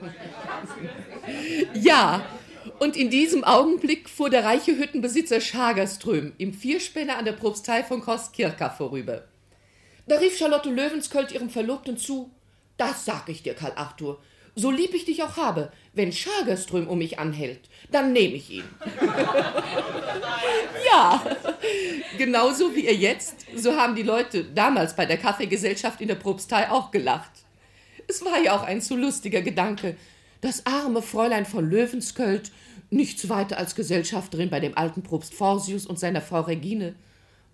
Ja, und in diesem Augenblick fuhr der reiche Hüttenbesitzer Schagerström im Vierspänner an der Propstei von Kostkirka vorüber. Da rief Charlotte Löwensköld ihrem Verlobten zu: Das sag ich dir, Karl Arthur. So lieb ich dich auch habe, wenn Schagerström um mich anhält, dann nehme ich ihn. ja, genauso wie ihr jetzt, so haben die Leute damals bei der Kaffeegesellschaft in der Propstei auch gelacht. Es war ja auch ein zu lustiger Gedanke, das arme Fräulein von Löwensköld, nichts weiter als Gesellschafterin bei dem alten Propst Forsius und seiner Frau Regine,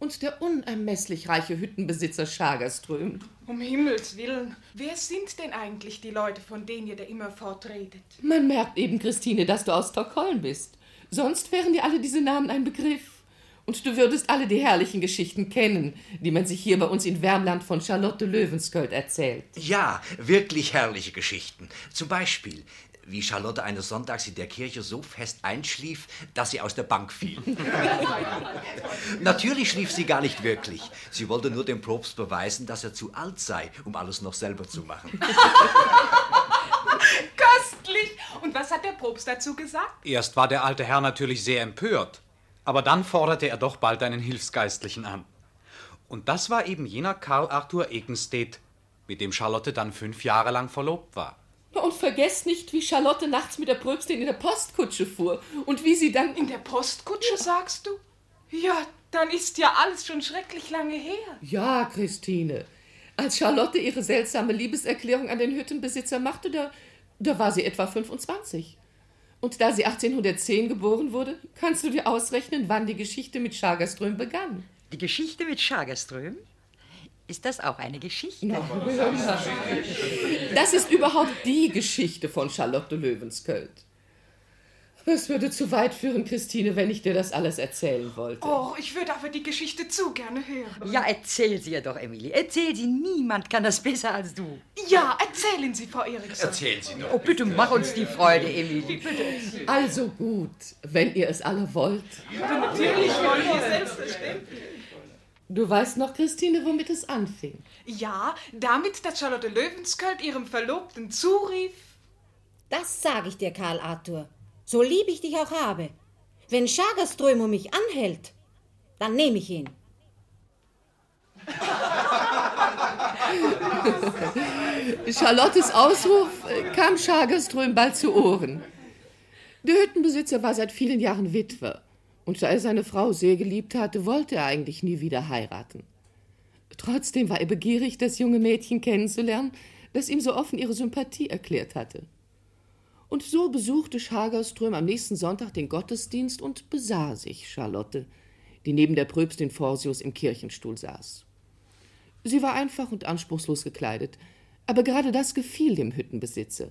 und der unermesslich reiche Hüttenbesitzer Schagerström. Um Himmels Willen, wer sind denn eigentlich die Leute, von denen ihr da immer fortredet? Man merkt eben, Christine, dass du aus Stockholm bist. Sonst wären dir alle diese Namen ein Begriff. Und du würdest alle die herrlichen Geschichten kennen, die man sich hier bei uns in Wärmland von Charlotte Löwensköld erzählt. Ja, wirklich herrliche Geschichten. Zum Beispiel wie Charlotte eines Sonntags in der Kirche so fest einschlief, dass sie aus der Bank fiel. Natürlich schlief sie gar nicht wirklich. Sie wollte nur dem Propst beweisen, dass er zu alt sei, um alles noch selber zu machen. Köstlich! Und was hat der Propst dazu gesagt? Erst war der alte Herr natürlich sehr empört, aber dann forderte er doch bald einen Hilfsgeistlichen an. Und das war eben jener Karl Arthur Ekenstedt, mit dem Charlotte dann fünf Jahre lang verlobt war. Und vergesst nicht, wie Charlotte nachts mit der Pröbstin in der Postkutsche fuhr und wie sie dann. In der Postkutsche, sagst du? Ja, dann ist ja alles schon schrecklich lange her. Ja, Christine. Als Charlotte ihre seltsame Liebeserklärung an den Hüttenbesitzer machte, da, da war sie etwa 25. Und da sie 1810 geboren wurde, kannst du dir ausrechnen, wann die Geschichte mit Schagerström begann. Die Geschichte mit Schagerström? Ist das auch eine Geschichte? No. Das ist überhaupt die Geschichte von Charlotte Löwensköld. Es würde zu weit führen, Christine, wenn ich dir das alles erzählen wollte. Oh, ich würde aber die Geschichte zu gerne hören. Ja, erzähl sie ja doch, Emilie. Erzähl sie. Niemand kann das besser als du. Ja, erzählen Sie, Frau Eriksson. Erzählen Sie doch. Oh, bitte mach uns die Freude, Emilie. Bitte. Also gut, wenn ihr es alle wollt. Ja, natürlich wollen wir selbstverständlich. Du weißt noch, Christine, womit es anfing. Ja, damit, dass Charlotte Löwensköld ihrem Verlobten zurief. Das sag ich dir, Karl Arthur. So lieb ich dich auch habe. Wenn Schagerström um mich anhält, dann nehme ich ihn. Charlottes Ausruf kam Schagerström bald zu Ohren. Der Hüttenbesitzer war seit vielen Jahren Witwer und da er seine Frau sehr geliebt hatte, wollte er eigentlich nie wieder heiraten. Trotzdem war er begierig, das junge Mädchen kennenzulernen, das ihm so offen ihre Sympathie erklärt hatte. Und so besuchte Schagerström am nächsten Sonntag den Gottesdienst und besah sich Charlotte, die neben der Pröbstin Forsius im Kirchenstuhl saß. Sie war einfach und anspruchslos gekleidet, aber gerade das gefiel dem Hüttenbesitzer.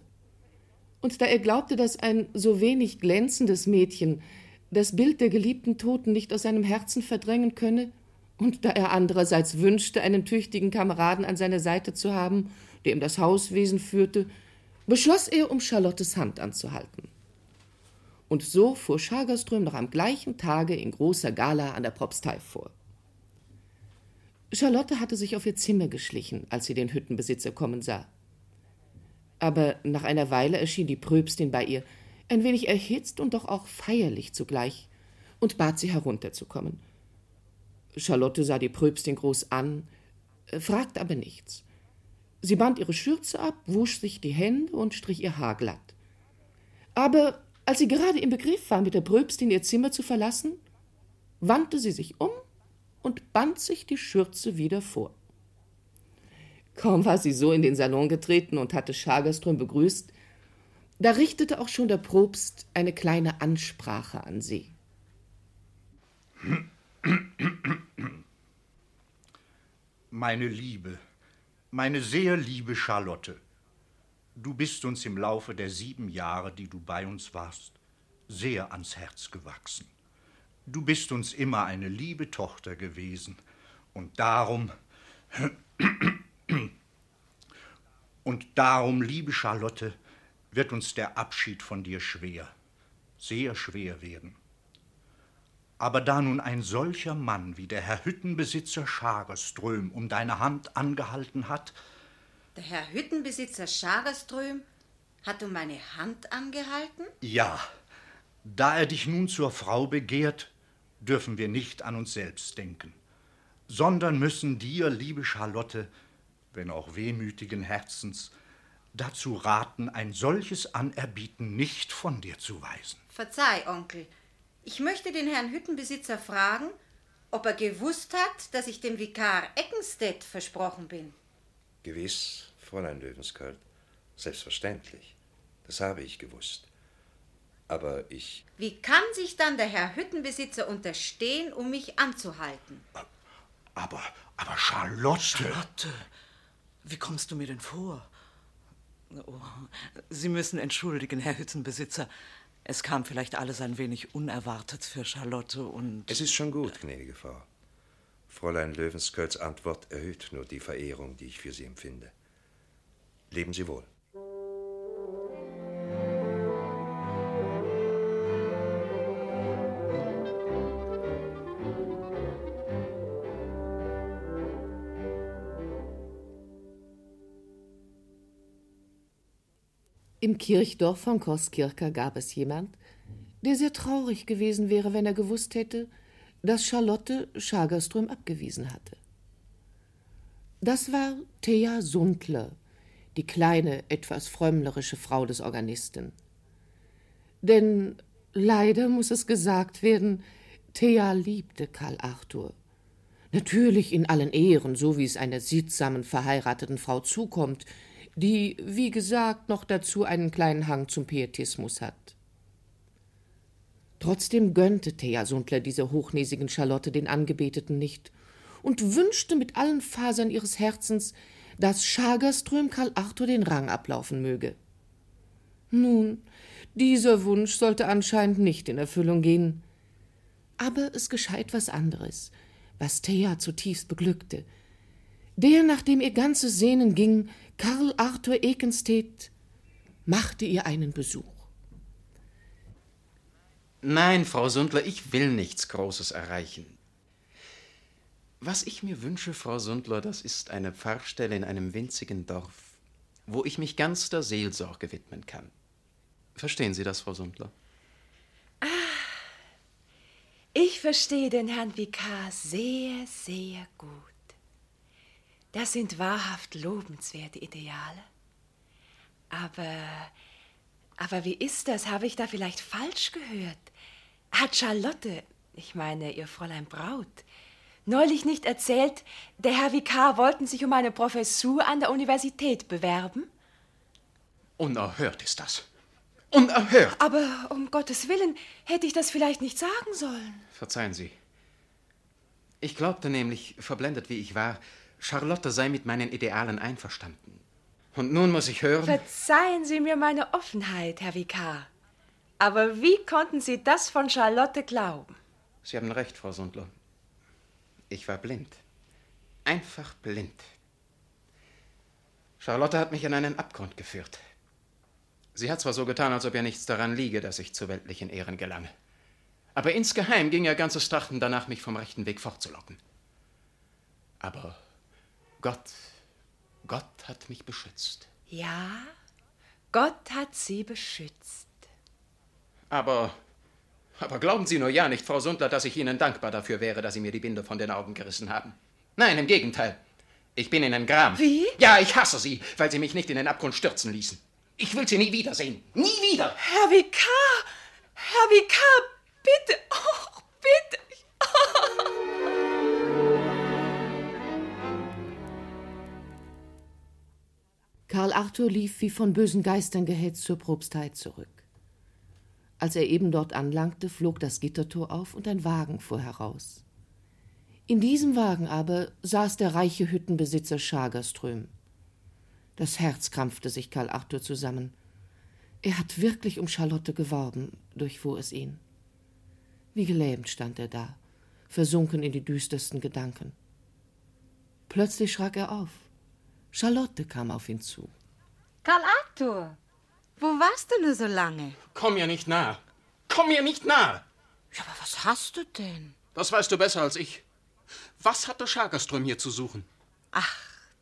Und da er glaubte, dass ein so wenig glänzendes Mädchen das Bild der geliebten Toten nicht aus seinem Herzen verdrängen könne, und da er andererseits wünschte, einen tüchtigen Kameraden an seiner Seite zu haben, der ihm das Hauswesen führte, beschloss er, um Charlottes Hand anzuhalten. Und so fuhr Schagerström noch am gleichen Tage in großer Gala an der Propstei vor. Charlotte hatte sich auf ihr Zimmer geschlichen, als sie den Hüttenbesitzer kommen sah. Aber nach einer Weile erschien die Pröbstin bei ihr, ein wenig erhitzt und doch auch feierlich zugleich, und bat sie herunterzukommen. Charlotte sah die Pröbstin groß an, fragte aber nichts. Sie band ihre Schürze ab, wusch sich die Hände und strich ihr Haar glatt. Aber als sie gerade im Begriff war, mit der Pröbstin ihr Zimmer zu verlassen, wandte sie sich um und band sich die Schürze wieder vor. Kaum war sie so in den Salon getreten und hatte Schagerström begrüßt, da richtete auch schon der Propst eine kleine Ansprache an sie. Meine Liebe, meine sehr liebe Charlotte, du bist uns im Laufe der sieben Jahre, die du bei uns warst, sehr ans Herz gewachsen. Du bist uns immer eine liebe Tochter gewesen und darum und darum, liebe Charlotte, wird uns der Abschied von dir schwer, sehr schwer werden. Aber da nun ein solcher Mann wie der Herr Hüttenbesitzer Schagerström um deine Hand angehalten hat, der Herr Hüttenbesitzer Schagerström Hat du meine Hand angehalten? Ja. Da er dich nun zur Frau begehrt, dürfen wir nicht an uns selbst denken, sondern müssen dir, liebe Charlotte, wenn auch wehmütigen Herzens, dazu raten, ein solches Anerbieten nicht von dir zu weisen. Verzeih, Onkel. Ich möchte den Herrn Hüttenbesitzer fragen, ob er gewusst hat, dass ich dem Vikar Eckenstedt versprochen bin. Gewiss, Fräulein Löwenskalt. Selbstverständlich. Das habe ich gewusst. Aber ich. Wie kann sich dann der Herr Hüttenbesitzer unterstehen, um mich anzuhalten? Aber, aber Charlotte. Charlotte, wie kommst du mir denn vor? Oh, Sie müssen entschuldigen, Herr Hüttenbesitzer. Es kam vielleicht alles ein wenig unerwartet für Charlotte und. Es ist schon gut, gnädige Frau. Fräulein Löwenskölds Antwort erhöht nur die Verehrung, die ich für Sie empfinde. Leben Sie wohl. Im Kirchdorf von Koskirka gab es jemand, der sehr traurig gewesen wäre, wenn er gewusst hätte, dass Charlotte Schagerström abgewiesen hatte. Das war Thea Sundler, die kleine, etwas frömmlerische Frau des Organisten. Denn leider muss es gesagt werden, Thea liebte Karl Arthur. Natürlich in allen Ehren, so wie es einer sittsamen verheirateten Frau zukommt, die, wie gesagt, noch dazu einen kleinen Hang zum Pietismus hat. Trotzdem gönnte Thea Sundler dieser hochnäsigen Charlotte den Angebeteten nicht und wünschte mit allen Fasern ihres Herzens, dass Schagerström Karl Arthur den Rang ablaufen möge. Nun, dieser Wunsch sollte anscheinend nicht in Erfüllung gehen. Aber es geschah etwas anderes, was Thea zutiefst beglückte. Der, nach dem ihr ganzes Sehnen ging, Karl Arthur Ekenstedt, machte ihr einen Besuch. Nein, Frau Sundler, ich will nichts Großes erreichen. Was ich mir wünsche, Frau Sundler, das ist eine Pfarrstelle in einem winzigen Dorf, wo ich mich ganz der Seelsorge widmen kann. Verstehen Sie das, Frau Sundler? Ah, ich verstehe den Herrn Vikar sehr, sehr gut. Das sind wahrhaft lobenswerte Ideale. Aber, aber wie ist das? Habe ich da vielleicht falsch gehört? Hat Charlotte, ich meine ihr Fräulein Braut, neulich nicht erzählt, der Herr Vikar wollten sich um eine Professur an der Universität bewerben? Unerhört ist das. Unerhört! Aber um Gottes Willen hätte ich das vielleicht nicht sagen sollen. Verzeihen Sie. Ich glaubte nämlich, verblendet wie ich war, Charlotte sei mit meinen Idealen einverstanden. Und nun muss ich hören. Verzeihen Sie mir meine Offenheit, Herr Vikar. Aber wie konnten Sie das von Charlotte glauben? Sie haben recht, Frau Sundler. Ich war blind. Einfach blind. Charlotte hat mich in einen Abgrund geführt. Sie hat zwar so getan, als ob ihr nichts daran liege, dass ich zu weltlichen Ehren gelange. Aber insgeheim ging ihr ganzes Trachten danach, mich vom rechten Weg fortzulocken. Aber Gott, Gott hat mich beschützt. Ja, Gott hat sie beschützt. Aber, aber glauben Sie nur ja nicht, Frau Sundler, dass ich Ihnen dankbar dafür wäre, dass Sie mir die Binde von den Augen gerissen haben. Nein, im Gegenteil. Ich bin Ihnen gram. Wie? Ja, ich hasse Sie, weil Sie mich nicht in den Abgrund stürzen ließen. Ich will Sie nie wiedersehen. Nie wieder. Herr Vikar! Herr Vikar, bitte! Oh, bitte! Karl Arthur lief wie von bösen Geistern gehetzt zur Propstheit zurück. Als er eben dort anlangte, flog das Gittertor auf und ein Wagen fuhr heraus. In diesem Wagen aber saß der reiche Hüttenbesitzer Schagerström. Das Herz krampfte sich Karl Arthur zusammen. Er hat wirklich um Charlotte geworben, durchfuhr es ihn. Wie gelähmt stand er da, versunken in die düstersten Gedanken. Plötzlich schrak er auf. Charlotte kam auf ihn zu. Karl Arthur, wo warst du nur so lange? Komm mir nicht nah. Komm mir nicht nah. Ja, aber was hast du denn? Das weißt du besser als ich. Was hat der Schagerström hier zu suchen? Ach,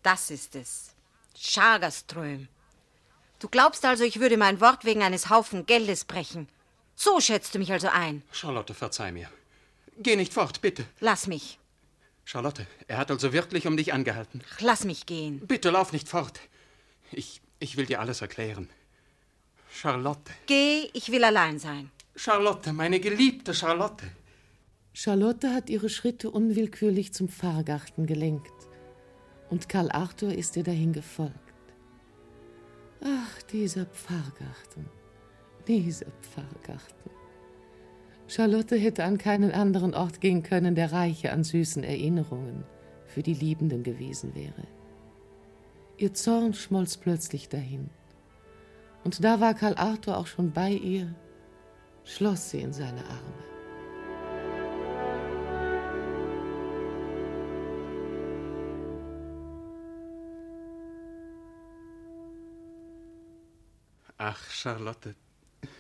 das ist es. Schagerström. Du glaubst also, ich würde mein Wort wegen eines Haufen Geldes brechen. So schätzt du mich also ein. Charlotte, verzeih mir. Geh nicht fort, bitte. Lass mich. Charlotte, er hat also wirklich um dich angehalten. Ach, lass mich gehen. Bitte lauf nicht fort. Ich, ich will dir alles erklären. Charlotte. Geh, ich will allein sein. Charlotte, meine geliebte Charlotte. Charlotte hat ihre Schritte unwillkürlich zum Pfarrgarten gelenkt. Und Karl Arthur ist ihr dahin gefolgt. Ach, dieser Pfarrgarten. Dieser Pfarrgarten. Charlotte hätte an keinen anderen Ort gehen können, der reicher an süßen Erinnerungen für die Liebenden gewesen wäre. Ihr Zorn schmolz plötzlich dahin. Und da war Karl Arthur auch schon bei ihr, schloss sie in seine Arme. Ach, Charlotte,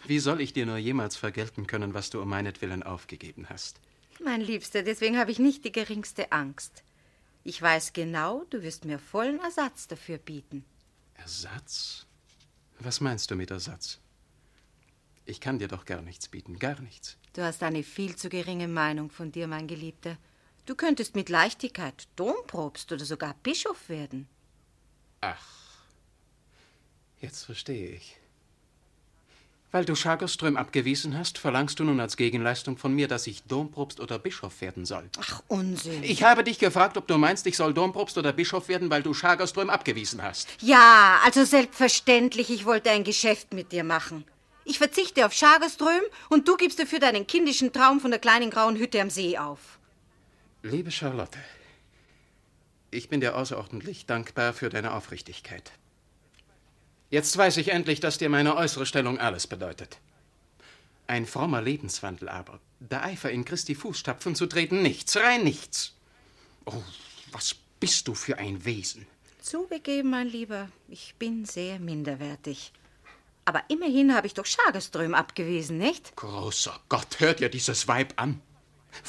wie soll ich dir nur jemals vergelten können, was du um meinetwillen aufgegeben hast? Mein Liebster, deswegen habe ich nicht die geringste Angst. Ich weiß genau, du wirst mir vollen Ersatz dafür bieten. Ersatz? Was meinst du mit Ersatz? Ich kann dir doch gar nichts bieten, gar nichts. Du hast eine viel zu geringe Meinung von dir, mein Geliebter. Du könntest mit Leichtigkeit Domprobst oder sogar Bischof werden. Ach, jetzt verstehe ich. Weil du Schagerström abgewiesen hast, verlangst du nun als Gegenleistung von mir, dass ich Domprobst oder Bischof werden soll. Ach, Unsinn. Ich habe dich gefragt, ob du meinst, ich soll Domprobst oder Bischof werden, weil du Schagerström abgewiesen hast. Ja, also selbstverständlich, ich wollte ein Geschäft mit dir machen. Ich verzichte auf Schagerström und du gibst dafür deinen kindischen Traum von der kleinen grauen Hütte am See auf. Liebe Charlotte, ich bin dir außerordentlich dankbar für deine Aufrichtigkeit. Jetzt weiß ich endlich, dass dir meine äußere Stellung alles bedeutet. Ein frommer Lebenswandel aber, der Eifer in Christi Fußstapfen zu treten, nichts, rein nichts. Oh, was bist du für ein Wesen? Zugegeben, mein Lieber, ich bin sehr minderwertig. Aber immerhin habe ich doch Schagerström abgewiesen, nicht? Großer Gott, hört dir dieses Weib an.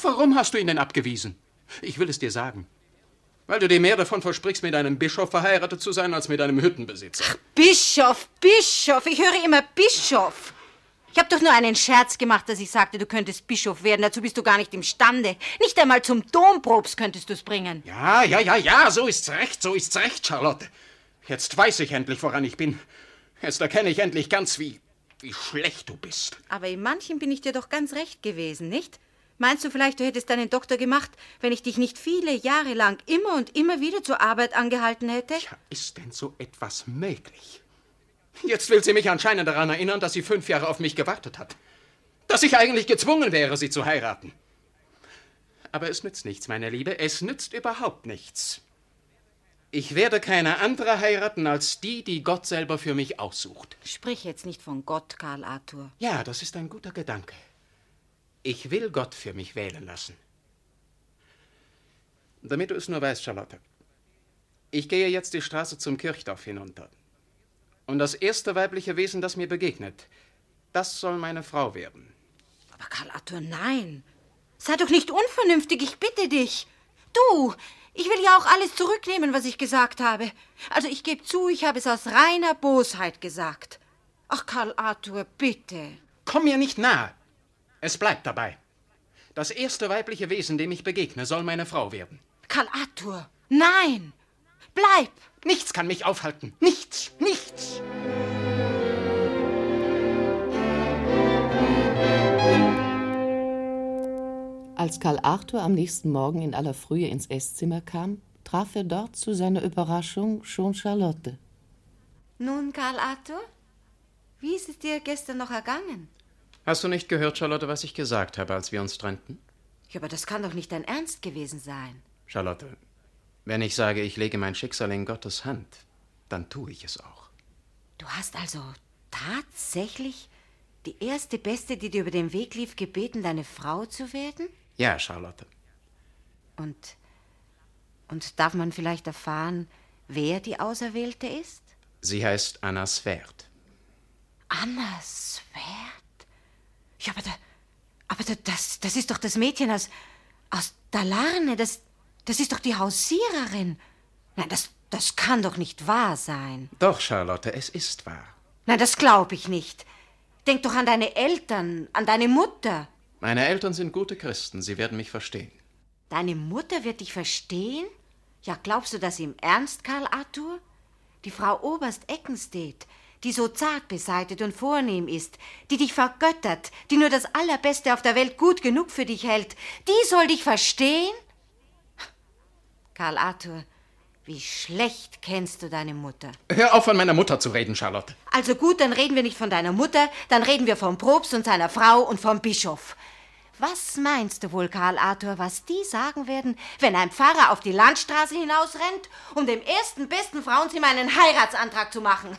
Warum hast du ihn denn abgewiesen? Ich will es dir sagen. Weil du dir mehr davon versprichst, mit einem Bischof verheiratet zu sein, als mit einem Hüttenbesitzer. Ach, Bischof, Bischof, ich höre immer Bischof. Ich habe doch nur einen Scherz gemacht, dass ich sagte, du könntest Bischof werden. Dazu bist du gar nicht imstande. Nicht einmal zum Domprobst könntest du es bringen. Ja, ja, ja, ja, so ist's recht, so ist's recht, Charlotte. Jetzt weiß ich endlich, woran ich bin. Jetzt erkenne ich endlich ganz, wie, wie schlecht du bist. Aber in manchen bin ich dir doch ganz recht gewesen, nicht? Meinst du vielleicht, du hättest deinen Doktor gemacht, wenn ich dich nicht viele Jahre lang immer und immer wieder zur Arbeit angehalten hätte? Ja, ist denn so etwas möglich? Jetzt will sie mich anscheinend daran erinnern, dass sie fünf Jahre auf mich gewartet hat. Dass ich eigentlich gezwungen wäre, sie zu heiraten. Aber es nützt nichts, meine Liebe, es nützt überhaupt nichts. Ich werde keine andere heiraten als die, die Gott selber für mich aussucht. Sprich jetzt nicht von Gott, Karl Arthur. Ja, das ist ein guter Gedanke. Ich will Gott für mich wählen lassen. Damit du es nur weißt, Charlotte. Ich gehe jetzt die Straße zum Kirchdorf hinunter. Und das erste weibliche Wesen, das mir begegnet, das soll meine Frau werden. Aber Karl Arthur, nein. Sei doch nicht unvernünftig, ich bitte dich. Du, ich will ja auch alles zurücknehmen, was ich gesagt habe. Also ich gebe zu, ich habe es aus reiner Bosheit gesagt. Ach, Karl Arthur, bitte. Komm mir nicht nahe. Es bleibt dabei. Das erste weibliche Wesen, dem ich begegne, soll meine Frau werden. Karl Arthur, nein! Bleib! Nichts kann mich aufhalten. Nichts, nichts. Als Karl Arthur am nächsten Morgen in aller Frühe ins Esszimmer kam, traf er dort zu seiner Überraschung schon Charlotte. Nun, Karl Arthur, wie ist es dir gestern noch ergangen? Hast du nicht gehört, Charlotte, was ich gesagt habe, als wir uns trennten? Ja, aber das kann doch nicht dein Ernst gewesen sein. Charlotte, wenn ich sage, ich lege mein Schicksal in Gottes Hand, dann tue ich es auch. Du hast also tatsächlich die erste Beste, die dir über den Weg lief, gebeten, deine Frau zu werden? Ja, Charlotte. Und. Und darf man vielleicht erfahren, wer die Auserwählte ist? Sie heißt Anna Sverd. Anna Sverd? Ja, aber, da, aber da, das, das ist doch das Mädchen aus, aus Dalarne. Das, das ist doch die Hausiererin. Nein, das, das kann doch nicht wahr sein. Doch, Charlotte, es ist wahr. Na, das glaube ich nicht. Denk doch an deine Eltern, an deine Mutter. Meine Eltern sind gute Christen, sie werden mich verstehen. Deine Mutter wird dich verstehen? Ja, glaubst du das im Ernst, Karl Arthur? Die Frau Oberst Eckenstedt, die so zart beseitet und vornehm ist, die dich vergöttert, die nur das Allerbeste auf der Welt gut genug für dich hält, die soll dich verstehen? Karl Arthur, wie schlecht kennst du deine Mutter. Hör auf, von meiner Mutter zu reden, Charlotte. Also gut, dann reden wir nicht von deiner Mutter, dann reden wir vom Propst und seiner Frau und vom Bischof. Was meinst du wohl, Karl Arthur, was die sagen werden, wenn ein Pfarrer auf die Landstraße hinausrennt, um dem ersten besten Frauenzimmer einen Heiratsantrag zu machen?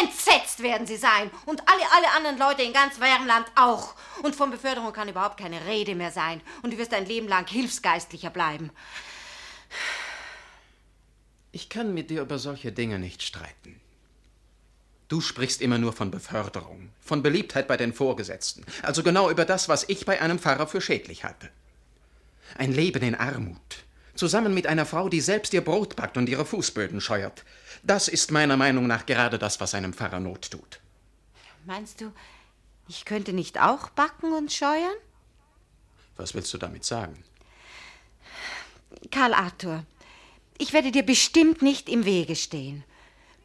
Entsetzt werden sie sein und alle, alle anderen Leute in ganz Wärmland auch. Und von Beförderung kann überhaupt keine Rede mehr sein und du wirst dein Leben lang Hilfsgeistlicher bleiben. Ich kann mit dir über solche Dinge nicht streiten. Du sprichst immer nur von Beförderung, von Beliebtheit bei den Vorgesetzten, also genau über das, was ich bei einem Pfarrer für schädlich halte. Ein Leben in Armut, zusammen mit einer Frau, die selbst ihr Brot backt und ihre Fußböden scheuert, das ist meiner Meinung nach gerade das, was einem Pfarrer Not tut. Meinst du, ich könnte nicht auch backen und scheuern? Was willst du damit sagen? Karl Arthur, ich werde dir bestimmt nicht im Wege stehen.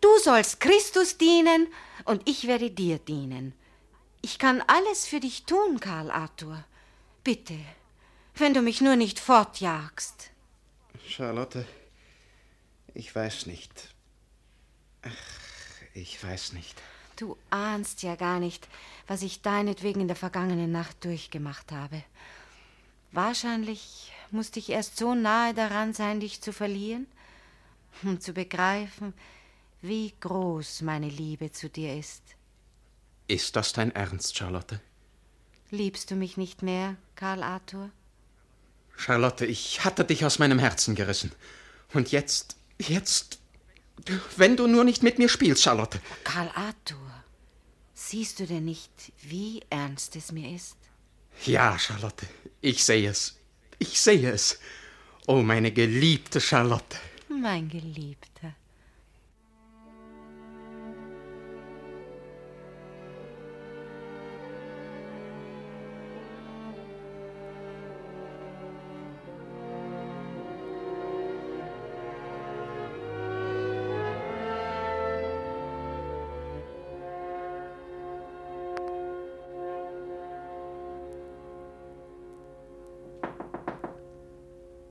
Du sollst Christus dienen und ich werde dir dienen. Ich kann alles für dich tun, Karl Arthur. Bitte, wenn du mich nur nicht fortjagst. Charlotte, ich weiß nicht. Ach, ich weiß nicht. Du ahnst ja gar nicht, was ich deinetwegen in der vergangenen Nacht durchgemacht habe. Wahrscheinlich musste ich erst so nahe daran sein, dich zu verlieren, um zu begreifen, wie groß meine Liebe zu dir ist. Ist das dein Ernst, Charlotte? Liebst du mich nicht mehr, Karl Arthur? Charlotte, ich hatte dich aus meinem Herzen gerissen. Und jetzt, jetzt, wenn du nur nicht mit mir spielst, Charlotte. Karl Arthur, siehst du denn nicht, wie ernst es mir ist? Ja, Charlotte, ich sehe es. Ich sehe es. Oh, meine geliebte Charlotte. Mein Geliebter.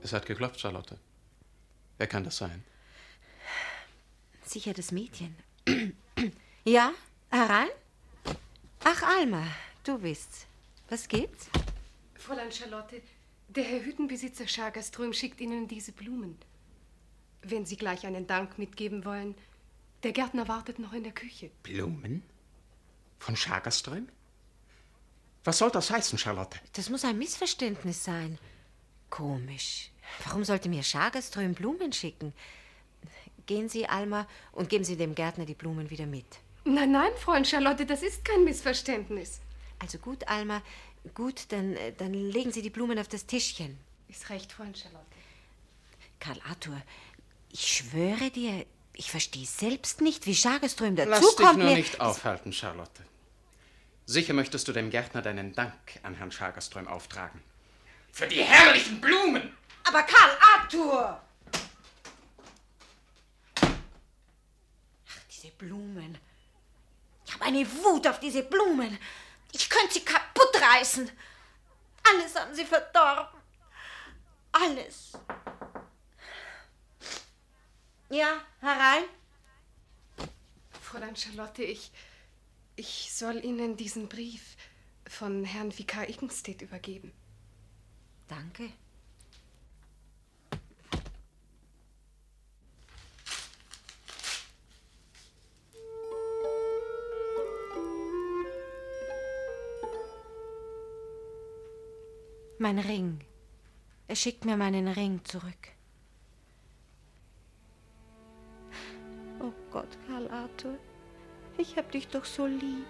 Es hat geklopft, Charlotte. Wer kann das sein? Sicher das Mädchen. ja, herein? Ach, Alma, du bist's. Was gibt's? Fräulein Charlotte, der Herr Hüttenbesitzer Schagerström schickt Ihnen diese Blumen. Wenn Sie gleich einen Dank mitgeben wollen, der Gärtner wartet noch in der Küche. Blumen? Von Schagerström? Was soll das heißen, Charlotte? Das muss ein Missverständnis sein. Komisch. Warum sollte mir Schagerström Blumen schicken? Gehen Sie, Alma, und geben Sie dem Gärtner die Blumen wieder mit. Nein, nein, Fräulein Charlotte, das ist kein Missverständnis. Also gut, Alma, gut, dann, äh, dann legen Sie die Blumen auf das Tischchen. Ist recht, Fräulein Charlotte. Karl Arthur, ich schwöre dir, ich verstehe selbst nicht, wie Schagerström dazu Lass dich nur mir- nicht aufhalten, Charlotte. Sicher möchtest du dem Gärtner deinen Dank an Herrn Schagerström auftragen. Für die herrlichen Blumen! Aber Karl Arthur! Ach, diese Blumen. Ich habe eine Wut auf diese Blumen. Ich könnte sie kaputt reißen. Alles haben sie verdorben. Alles. Ja, herein. Fräulein Charlotte, ich. Ich soll Ihnen diesen Brief von Herrn Vikar Iggenstedt übergeben. Danke. Mein Ring. Er schickt mir meinen Ring zurück. Oh Gott, Karl Arthur, ich hab dich doch so lieb.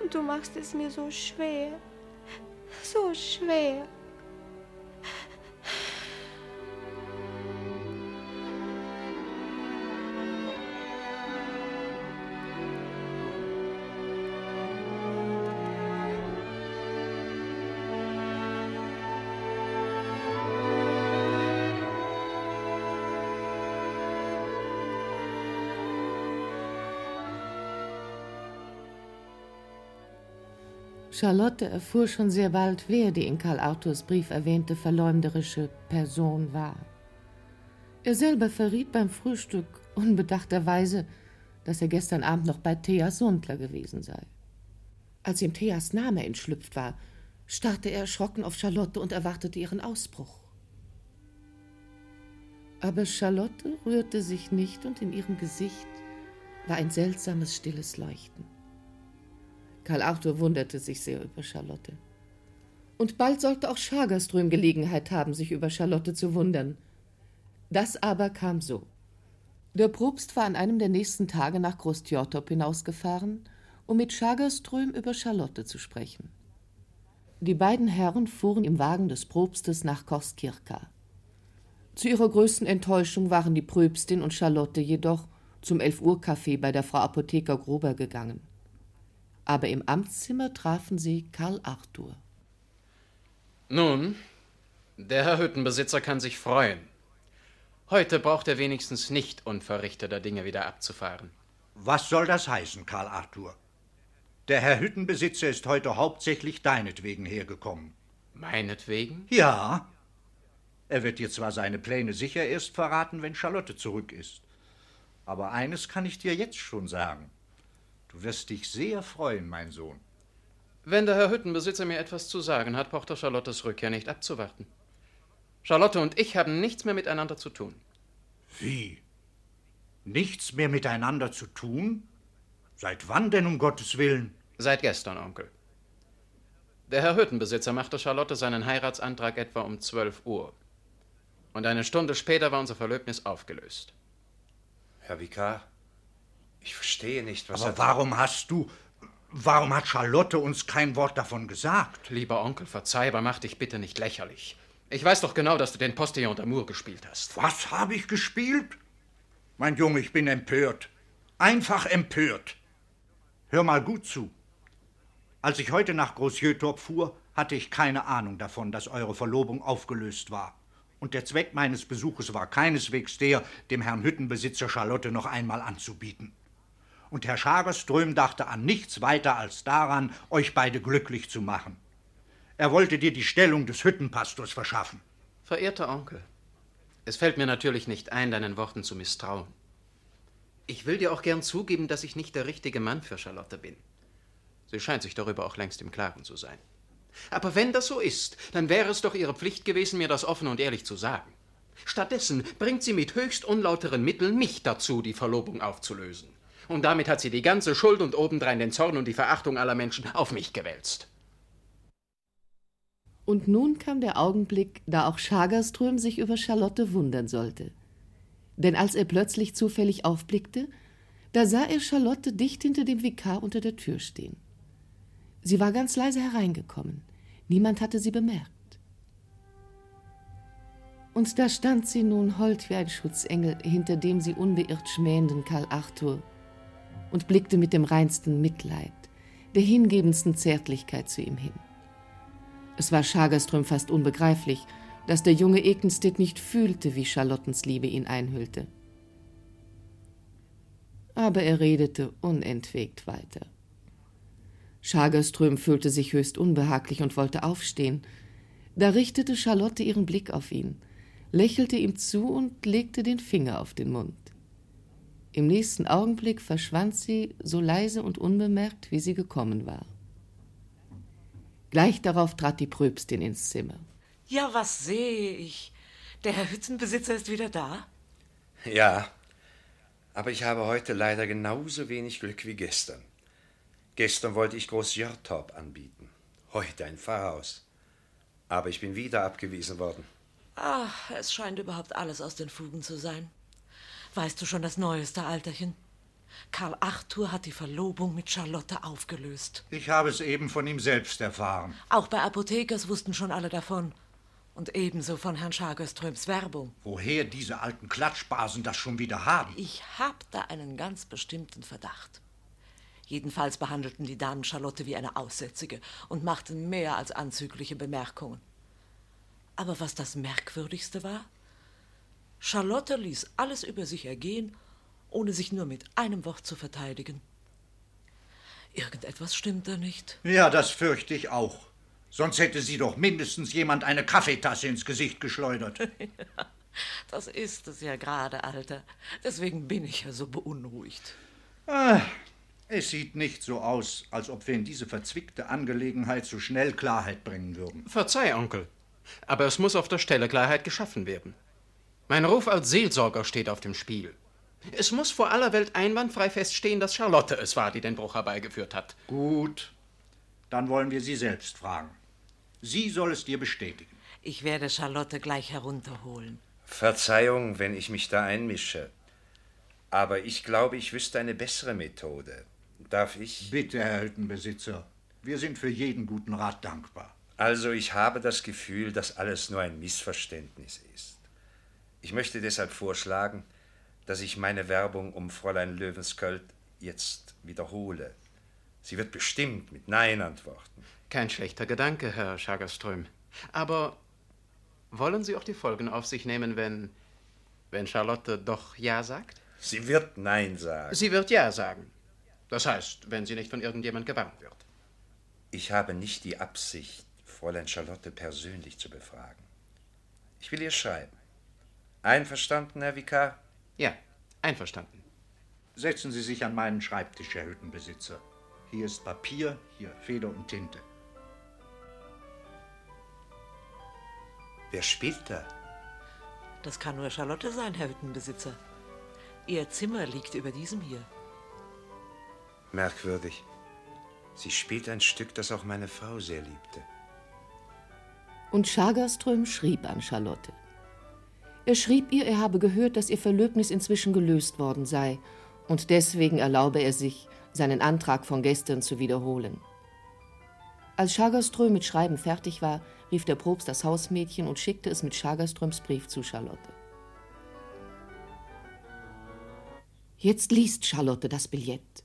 Und du machst es mir so schwer. So schwer. Charlotte erfuhr schon sehr bald, wer die in Karl Arthurs Brief erwähnte verleumderische Person war. Er selber verriet beim Frühstück unbedachterweise, dass er gestern Abend noch bei Thea Sundler gewesen sei. Als ihm Theas Name entschlüpft war, starrte er erschrocken auf Charlotte und erwartete ihren Ausbruch. Aber Charlotte rührte sich nicht und in ihrem Gesicht war ein seltsames, stilles Leuchten. Karl Arthur wunderte sich sehr über Charlotte. Und bald sollte auch Schagerström Gelegenheit haben, sich über Charlotte zu wundern. Das aber kam so. Der Propst war an einem der nächsten Tage nach Groß-Tjortop hinausgefahren, um mit Schagerström über Charlotte zu sprechen. Die beiden Herren fuhren im Wagen des Propstes nach Korskirka. Zu ihrer größten Enttäuschung waren die Pröbstin und Charlotte jedoch zum Elf-Uhr-Café bei der Frau Apotheker Gruber gegangen. Aber im Amtszimmer trafen sie Karl Arthur. Nun, der Herr Hüttenbesitzer kann sich freuen. Heute braucht er wenigstens nicht unverrichteter Dinge wieder abzufahren. Was soll das heißen, Karl Arthur? Der Herr Hüttenbesitzer ist heute hauptsächlich deinetwegen hergekommen. Meinetwegen? Ja. Er wird dir zwar seine Pläne sicher erst verraten, wenn Charlotte zurück ist. Aber eines kann ich dir jetzt schon sagen. Du wirst dich sehr freuen, mein Sohn. Wenn der Herr Hüttenbesitzer mir etwas zu sagen hat, braucht er Charlottes Rückkehr nicht abzuwarten. Charlotte und ich haben nichts mehr miteinander zu tun. Wie? Nichts mehr miteinander zu tun? Seit wann denn, um Gottes Willen? Seit gestern, Onkel. Der Herr Hüttenbesitzer machte Charlotte seinen Heiratsantrag etwa um 12 Uhr. Und eine Stunde später war unser Verlöbnis aufgelöst. Herr Vikar, ich verstehe nicht, was Aber er... warum hast du. Warum hat Charlotte uns kein Wort davon gesagt? Lieber Onkel, verzeih, aber mach dich bitte nicht lächerlich. Ich weiß doch genau, dass du den Postillon d'Amour gespielt hast. Was habe ich gespielt? Mein Junge, ich bin empört. Einfach empört. Hör mal gut zu. Als ich heute nach Großjötorp fuhr, hatte ich keine Ahnung davon, dass eure Verlobung aufgelöst war. Und der Zweck meines Besuches war keineswegs der, dem Herrn Hüttenbesitzer Charlotte noch einmal anzubieten. Und Herr Schagerström dachte an nichts weiter als daran, euch beide glücklich zu machen. Er wollte dir die Stellung des Hüttenpastors verschaffen. Verehrter Onkel, es fällt mir natürlich nicht ein, deinen Worten zu misstrauen. Ich will dir auch gern zugeben, dass ich nicht der richtige Mann für Charlotte bin. Sie scheint sich darüber auch längst im Klaren zu sein. Aber wenn das so ist, dann wäre es doch ihre Pflicht gewesen, mir das offen und ehrlich zu sagen. Stattdessen bringt sie mit höchst unlauteren Mitteln mich dazu, die Verlobung aufzulösen. Und damit hat sie die ganze Schuld und obendrein den Zorn und die Verachtung aller Menschen auf mich gewälzt. Und nun kam der Augenblick, da auch Schagerström sich über Charlotte wundern sollte. Denn als er plötzlich zufällig aufblickte, da sah er Charlotte dicht hinter dem Vikar unter der Tür stehen. Sie war ganz leise hereingekommen. Niemand hatte sie bemerkt. Und da stand sie nun hold wie ein Schutzengel, hinter dem sie unbeirrt schmähenden Karl Arthur, und blickte mit dem reinsten Mitleid, der hingebendsten Zärtlichkeit zu ihm hin. Es war Schagerström fast unbegreiflich, dass der junge Ekenstedt nicht fühlte, wie Charlottens Liebe ihn einhüllte. Aber er redete unentwegt weiter. Schagerström fühlte sich höchst unbehaglich und wollte aufstehen. Da richtete Charlotte ihren Blick auf ihn, lächelte ihm zu und legte den Finger auf den Mund. Im nächsten Augenblick verschwand sie so leise und unbemerkt, wie sie gekommen war. Gleich darauf trat die Pröbstin ins Zimmer. Ja, was sehe ich? Der Herr Hüttenbesitzer ist wieder da? Ja, aber ich habe heute leider genauso wenig Glück wie gestern. Gestern wollte ich Groß Jörtorp anbieten, heute ein Pfarrhaus. Aber ich bin wieder abgewiesen worden. Ach, es scheint überhaupt alles aus den Fugen zu sein. Weißt du schon das Neueste, Alterchen? Karl Arthur hat die Verlobung mit Charlotte aufgelöst. Ich habe es eben von ihm selbst erfahren. Auch bei Apothekers wussten schon alle davon. Und ebenso von Herrn Schagerströms Werbung. Woher diese alten Klatschbasen das schon wieder haben? Ich hab da einen ganz bestimmten Verdacht. Jedenfalls behandelten die Damen Charlotte wie eine Aussätzige und machten mehr als anzügliche Bemerkungen. Aber was das Merkwürdigste war, Charlotte ließ alles über sich ergehen, ohne sich nur mit einem Wort zu verteidigen. Irgendetwas stimmt da nicht. Ja, das fürchte ich auch. Sonst hätte sie doch mindestens jemand eine Kaffeetasse ins Gesicht geschleudert. Das ist es ja gerade, Alter. Deswegen bin ich ja so beunruhigt. Ah, es sieht nicht so aus, als ob wir in diese verzwickte Angelegenheit so schnell Klarheit bringen würden. Verzeih, Onkel. Aber es muss auf der Stelle Klarheit geschaffen werden. Mein Ruf als Seelsorger steht auf dem Spiel. Es muss vor aller Welt einwandfrei feststehen, dass Charlotte es war, die den Bruch herbeigeführt hat. Gut, dann wollen wir sie selbst fragen. Sie soll es dir bestätigen. Ich werde Charlotte gleich herunterholen. Verzeihung, wenn ich mich da einmische. Aber ich glaube, ich wüsste eine bessere Methode. Darf ich? Bitte, Herr Hüttenbesitzer. Wir sind für jeden guten Rat dankbar. Also, ich habe das Gefühl, dass alles nur ein Missverständnis ist. Ich möchte deshalb vorschlagen, dass ich meine Werbung um Fräulein Löwensköld jetzt wiederhole. Sie wird bestimmt mit Nein antworten. Kein schlechter Gedanke, Herr Schagerström. Aber wollen Sie auch die Folgen auf sich nehmen, wenn. wenn Charlotte doch Ja sagt? Sie wird Nein sagen. Sie wird Ja sagen. Das heißt, wenn sie nicht von irgendjemand gewarnt wird. Ich habe nicht die Absicht, Fräulein Charlotte persönlich zu befragen. Ich will ihr schreiben. Einverstanden, Herr Vikar? Ja, einverstanden. Setzen Sie sich an meinen Schreibtisch, Herr Hüttenbesitzer. Hier ist Papier, hier Feder und Tinte. Wer spielt da? Das kann nur Charlotte sein, Herr Hüttenbesitzer. Ihr Zimmer liegt über diesem hier. Merkwürdig. Sie spielt ein Stück, das auch meine Frau sehr liebte. Und Schagerström schrieb an Charlotte. Er schrieb ihr, er habe gehört, dass ihr Verlöbnis inzwischen gelöst worden sei, und deswegen erlaube er sich, seinen Antrag von gestern zu wiederholen. Als Schagerström mit Schreiben fertig war, rief der Propst das Hausmädchen und schickte es mit Schagerströms Brief zu Charlotte. Jetzt liest Charlotte das Billett,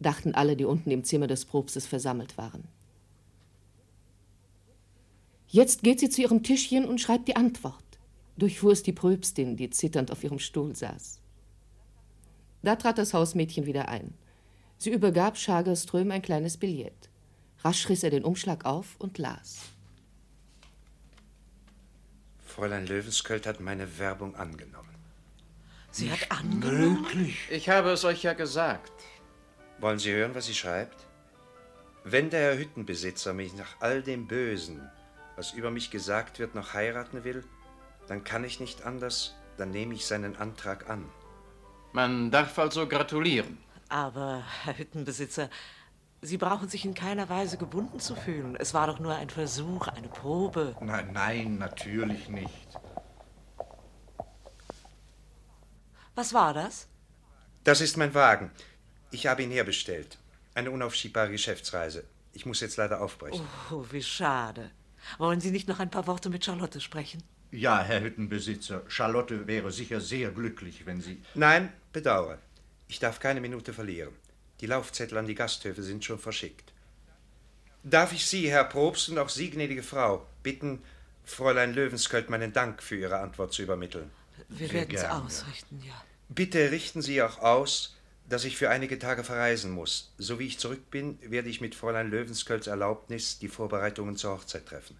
dachten alle, die unten im Zimmer des Propstes versammelt waren. Jetzt geht sie zu ihrem Tischchen und schreibt die Antwort, durchfuhr es die Pröbstin, die zitternd auf ihrem Stuhl saß. Da trat das Hausmädchen wieder ein. Sie übergab Schagerström ein kleines Billett. Rasch riss er den Umschlag auf und las. Fräulein Löwensköld hat meine Werbung angenommen. Sie hat angenommen? Möglich. Ich habe es euch ja gesagt. Wollen Sie hören, was sie schreibt? Wenn der Herr Hüttenbesitzer mich nach all dem Bösen, was über mich gesagt wird, noch heiraten will, dann kann ich nicht anders, dann nehme ich seinen Antrag an. Man darf also gratulieren. Aber, Herr Hüttenbesitzer, Sie brauchen sich in keiner Weise gebunden zu fühlen. Es war doch nur ein Versuch, eine Probe. Nein, nein, natürlich nicht. Was war das? Das ist mein Wagen. Ich habe ihn herbestellt. Eine unaufschiebbare Geschäftsreise. Ich muss jetzt leider aufbrechen. Oh, wie schade. Wollen Sie nicht noch ein paar Worte mit Charlotte sprechen? Ja, Herr Hüttenbesitzer, Charlotte wäre sicher sehr glücklich, wenn Sie. Nein, bedauere. Ich darf keine Minute verlieren. Die Laufzettel an die Gasthöfe sind schon verschickt. Darf ich Sie, Herr Probst, und auch Sie, gnädige Frau, bitten, Fräulein Löwensköld meinen Dank für Ihre Antwort zu übermitteln? Wir werden es ausrichten, ja. Bitte richten Sie auch aus, dass ich für einige Tage verreisen muss. So wie ich zurück bin, werde ich mit Fräulein Löwenskölds Erlaubnis die Vorbereitungen zur Hochzeit treffen.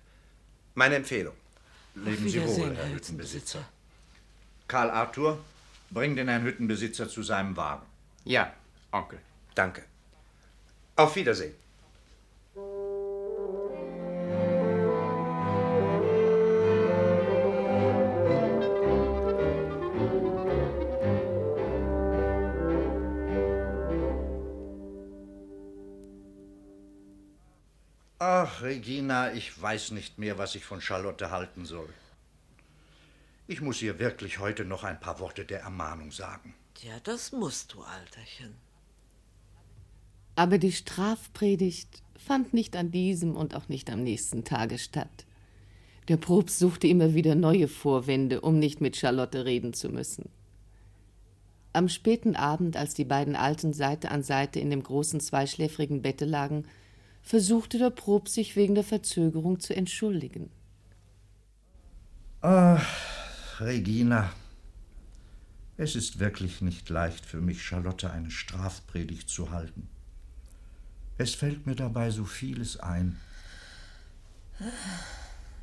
Meine Empfehlung. Leben Sie wohl, Herr Hüttenbesitzer. Karl Arthur, bring den Herrn Hüttenbesitzer zu seinem Wagen. Ja, Onkel. Danke. Auf Wiedersehen. Ach, Regina, ich weiß nicht mehr, was ich von Charlotte halten soll. Ich muss ihr wirklich heute noch ein paar Worte der Ermahnung sagen. Ja, das musst du, Alterchen. Aber die Strafpredigt fand nicht an diesem und auch nicht am nächsten Tage statt. Der Propst suchte immer wieder neue Vorwände, um nicht mit Charlotte reden zu müssen. Am späten Abend, als die beiden Alten Seite an Seite in dem großen zweischläfrigen Bette lagen, versuchte der Propst sich wegen der Verzögerung zu entschuldigen. Ach, Regina, es ist wirklich nicht leicht für mich, Charlotte eine Strafpredigt zu halten. Es fällt mir dabei so vieles ein.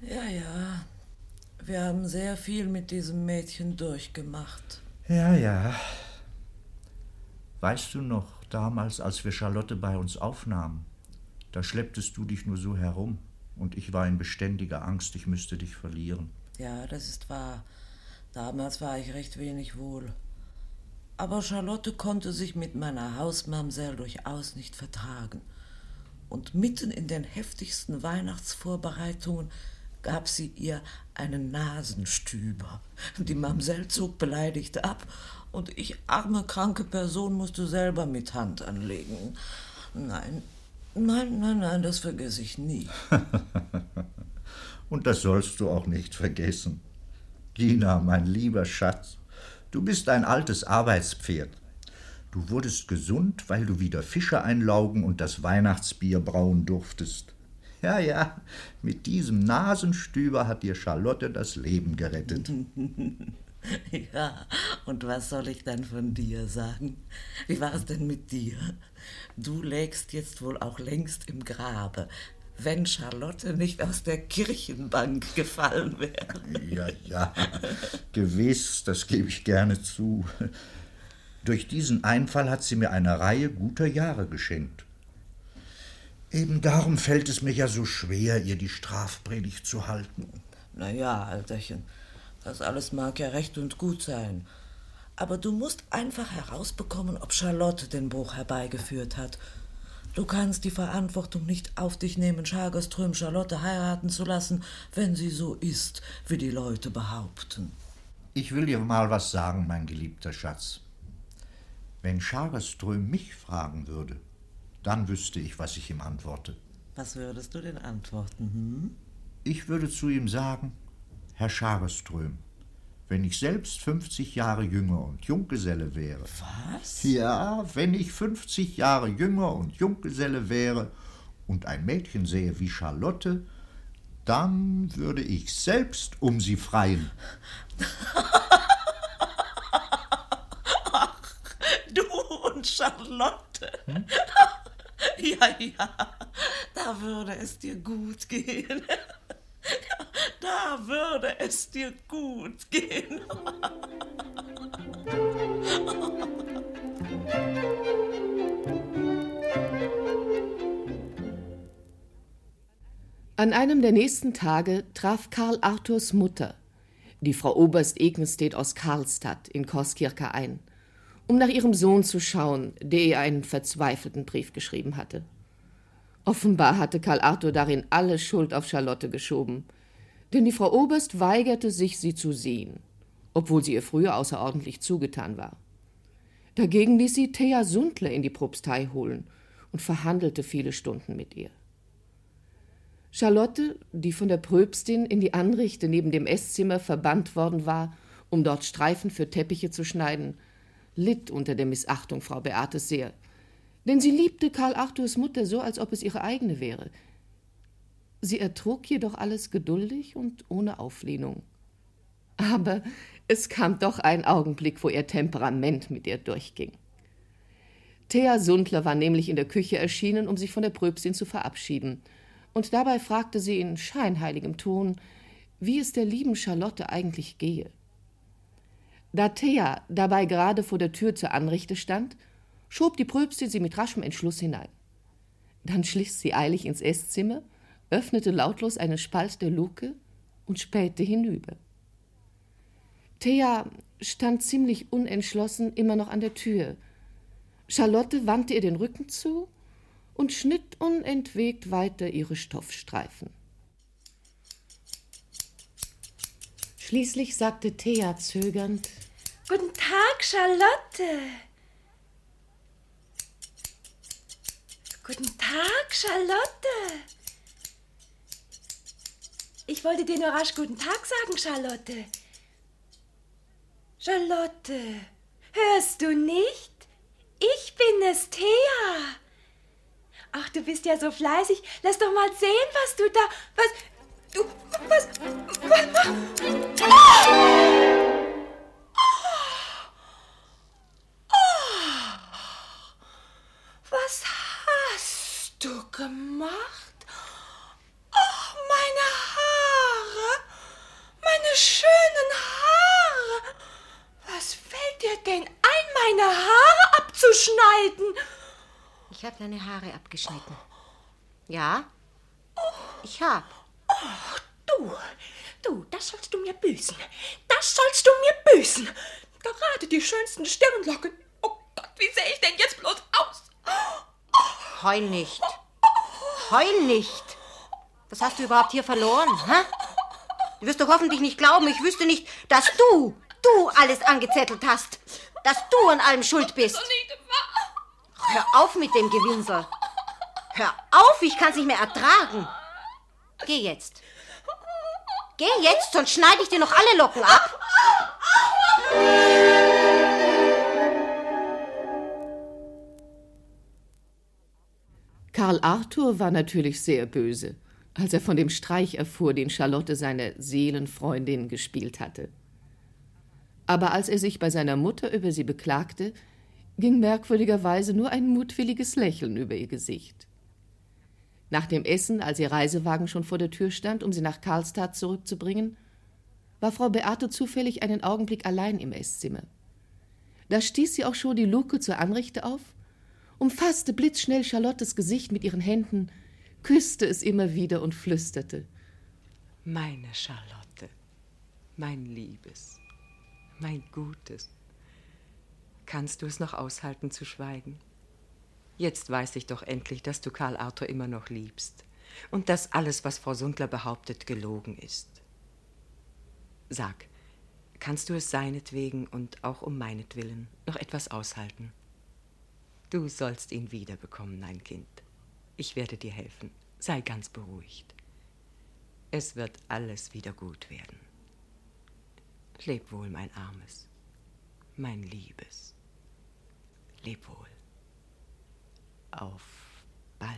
Ja, ja. Wir haben sehr viel mit diesem Mädchen durchgemacht. Ja, ja. Weißt du noch, damals, als wir Charlotte bei uns aufnahmen, da schlepptest du dich nur so herum und ich war in beständiger Angst, ich müsste dich verlieren. Ja, das ist wahr. Damals war ich recht wenig wohl. Aber Charlotte konnte sich mit meiner Hausmamsell durchaus nicht vertragen. Und mitten in den heftigsten Weihnachtsvorbereitungen gab sie ihr einen Nasenstüber. Die Mamsell zog beleidigt ab und ich, arme, kranke Person, musste selber mit Hand anlegen. Nein, nein, nein, nein, das vergesse ich nie. und das sollst du auch nicht vergessen. Gina, mein lieber Schatz, du bist ein altes Arbeitspferd. Du wurdest gesund, weil du wieder Fische einlaugen und das Weihnachtsbier brauen durftest. Ja, ja, mit diesem Nasenstüber hat dir Charlotte das Leben gerettet. Ja, und was soll ich dann von dir sagen? Wie war es denn mit dir? Du lägst jetzt wohl auch längst im Grabe, wenn Charlotte nicht aus der Kirchenbank gefallen wäre. Ja, ja, gewiss, das gebe ich gerne zu. Durch diesen Einfall hat sie mir eine Reihe guter Jahre geschenkt. Eben darum fällt es mir ja so schwer, ihr die Strafpredigt zu halten. Na ja, Alterchen, das alles mag ja recht und gut sein. Aber du musst einfach herausbekommen, ob Charlotte den Bruch herbeigeführt hat. Du kannst die Verantwortung nicht auf dich nehmen, Schagerström Charlotte heiraten zu lassen, wenn sie so ist, wie die Leute behaupten. Ich will dir mal was sagen, mein geliebter Schatz. Wenn Schagerström mich fragen würde, dann wüsste ich, was ich ihm antworte. Was würdest du denn antworten? Hm? Ich würde zu ihm sagen, Herr Schagerström, wenn ich selbst 50 Jahre jünger und Junggeselle wäre. Was? Ja, wenn ich 50 Jahre jünger und Junggeselle wäre und ein Mädchen sähe wie Charlotte, dann würde ich selbst um sie freien. Ach, du und Charlotte. Hm? Ja, ja, da würde es dir gut gehen. Da würde es dir gut gehen. An einem der nächsten Tage traf Karl Arthurs Mutter, die Frau Oberst Egenstedt aus Karlstadt in Korskirka ein, um nach ihrem Sohn zu schauen, der ihr einen verzweifelten Brief geschrieben hatte. Offenbar hatte Karl Arthur darin alle Schuld auf Charlotte geschoben, denn die Frau Oberst weigerte sich, sie zu sehen, obwohl sie ihr früher außerordentlich zugetan war. Dagegen ließ sie Thea Sundle in die Propstei holen und verhandelte viele Stunden mit ihr. Charlotte, die von der Pröbstin in die Anrichte neben dem Esszimmer verbannt worden war, um dort Streifen für Teppiche zu schneiden, litt unter der Missachtung Frau Beates sehr, denn sie liebte Karl Arthurs Mutter so, als ob es ihre eigene wäre. Sie ertrug jedoch alles geduldig und ohne Auflehnung. Aber es kam doch ein Augenblick, wo ihr Temperament mit ihr durchging. Thea Sundler war nämlich in der Küche erschienen, um sich von der Pröbstin zu verabschieden, und dabei fragte sie in scheinheiligem Ton, wie es der lieben Charlotte eigentlich gehe. Da Thea dabei gerade vor der Tür zur Anrichte stand, schob die Pröbstin sie mit raschem Entschluss hinein. Dann schlich sie eilig ins Esszimmer, öffnete lautlos einen Spalt der Luke und spähte hinüber. Thea stand ziemlich unentschlossen immer noch an der Tür. Charlotte wandte ihr den Rücken zu und schnitt unentwegt weiter ihre Stoffstreifen. Schließlich sagte Thea zögernd: Guten Tag, Charlotte. Guten Tag, Charlotte. Ich wollte dir nur rasch guten Tag sagen, Charlotte. Charlotte, hörst du nicht? Ich bin es, Thea. Ach, du bist ja so fleißig. Lass doch mal sehen, was du da. Was. Du. Was. Was. Oh! Oh! Was hast du gemacht? Oh, meine Haare! Meine schönen Haare! Was fällt dir denn ein, meine Haare abzuschneiden? Ich habe deine Haare abgeschnitten. Ja? Ich hab. Oh, du, du, das sollst du mir büßen. Das sollst du mir büßen. Gerade die schönsten Stirnlocken. Oh Gott, wie sehe ich denn jetzt bloß aus? Heul nicht. Heul nicht. Was hast du überhaupt hier verloren? Hä? Du wirst doch hoffentlich nicht glauben, ich wüsste nicht, dass du, du alles angezettelt hast. Dass du an allem schuld bist. Hör auf mit dem Gewinsel. Hör auf, ich kann's nicht mehr ertragen. Geh jetzt. Geh jetzt, sonst schneide ich dir noch alle Locken ab. Karl Arthur war natürlich sehr böse, als er von dem Streich erfuhr, den Charlotte seine Seelenfreundin gespielt hatte. Aber als er sich bei seiner Mutter über sie beklagte, ging merkwürdigerweise nur ein mutwilliges Lächeln über ihr Gesicht. Nach dem Essen, als ihr Reisewagen schon vor der Tür stand, um sie nach Karlstadt zurückzubringen, war Frau Beate zufällig einen Augenblick allein im Esszimmer. Da stieß sie auch schon die Luke zur Anrichte auf, umfasste blitzschnell Charlottes Gesicht mit ihren Händen, küsste es immer wieder und flüsterte. Meine Charlotte, mein Liebes, mein Gutes. Kannst du es noch aushalten zu schweigen? Jetzt weiß ich doch endlich, dass du Karl Arthur immer noch liebst und dass alles, was Frau Sundler behauptet, gelogen ist. Sag, kannst du es seinetwegen und auch um meinetwillen noch etwas aushalten? Du sollst ihn wiederbekommen, mein Kind. Ich werde dir helfen. Sei ganz beruhigt. Es wird alles wieder gut werden. Leb wohl, mein Armes, mein Liebes. Leb wohl. Auf bald.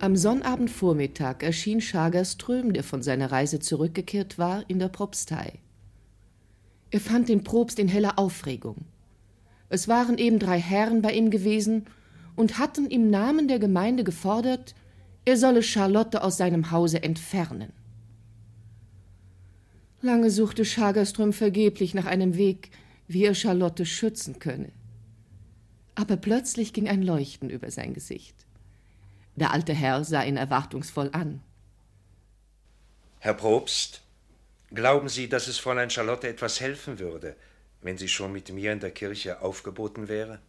Am Sonnabendvormittag erschien Schagerström, der von seiner Reise zurückgekehrt war, in der Propstei. Er fand den Propst in heller Aufregung. Es waren eben drei Herren bei ihm gewesen und hatten im Namen der Gemeinde gefordert, er solle Charlotte aus seinem Hause entfernen. Lange suchte Schagerström vergeblich nach einem Weg, wie er Charlotte schützen könne. Aber plötzlich ging ein Leuchten über sein Gesicht. Der alte Herr sah ihn erwartungsvoll an. Herr Probst, glauben Sie, dass es Fräulein Charlotte etwas helfen würde, wenn sie schon mit mir in der Kirche aufgeboten wäre?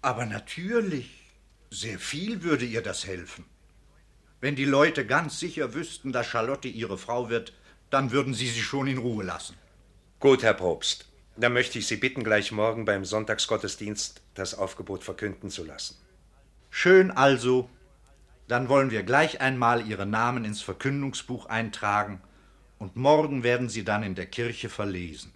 Aber natürlich, sehr viel würde ihr das helfen. Wenn die Leute ganz sicher wüssten, dass Charlotte ihre Frau wird, dann würden sie sie schon in Ruhe lassen. Gut, Herr Probst. Dann möchte ich Sie bitten, gleich morgen beim Sonntagsgottesdienst das Aufgebot verkünden zu lassen. Schön also. Dann wollen wir gleich einmal Ihre Namen ins Verkündungsbuch eintragen und morgen werden Sie dann in der Kirche verlesen.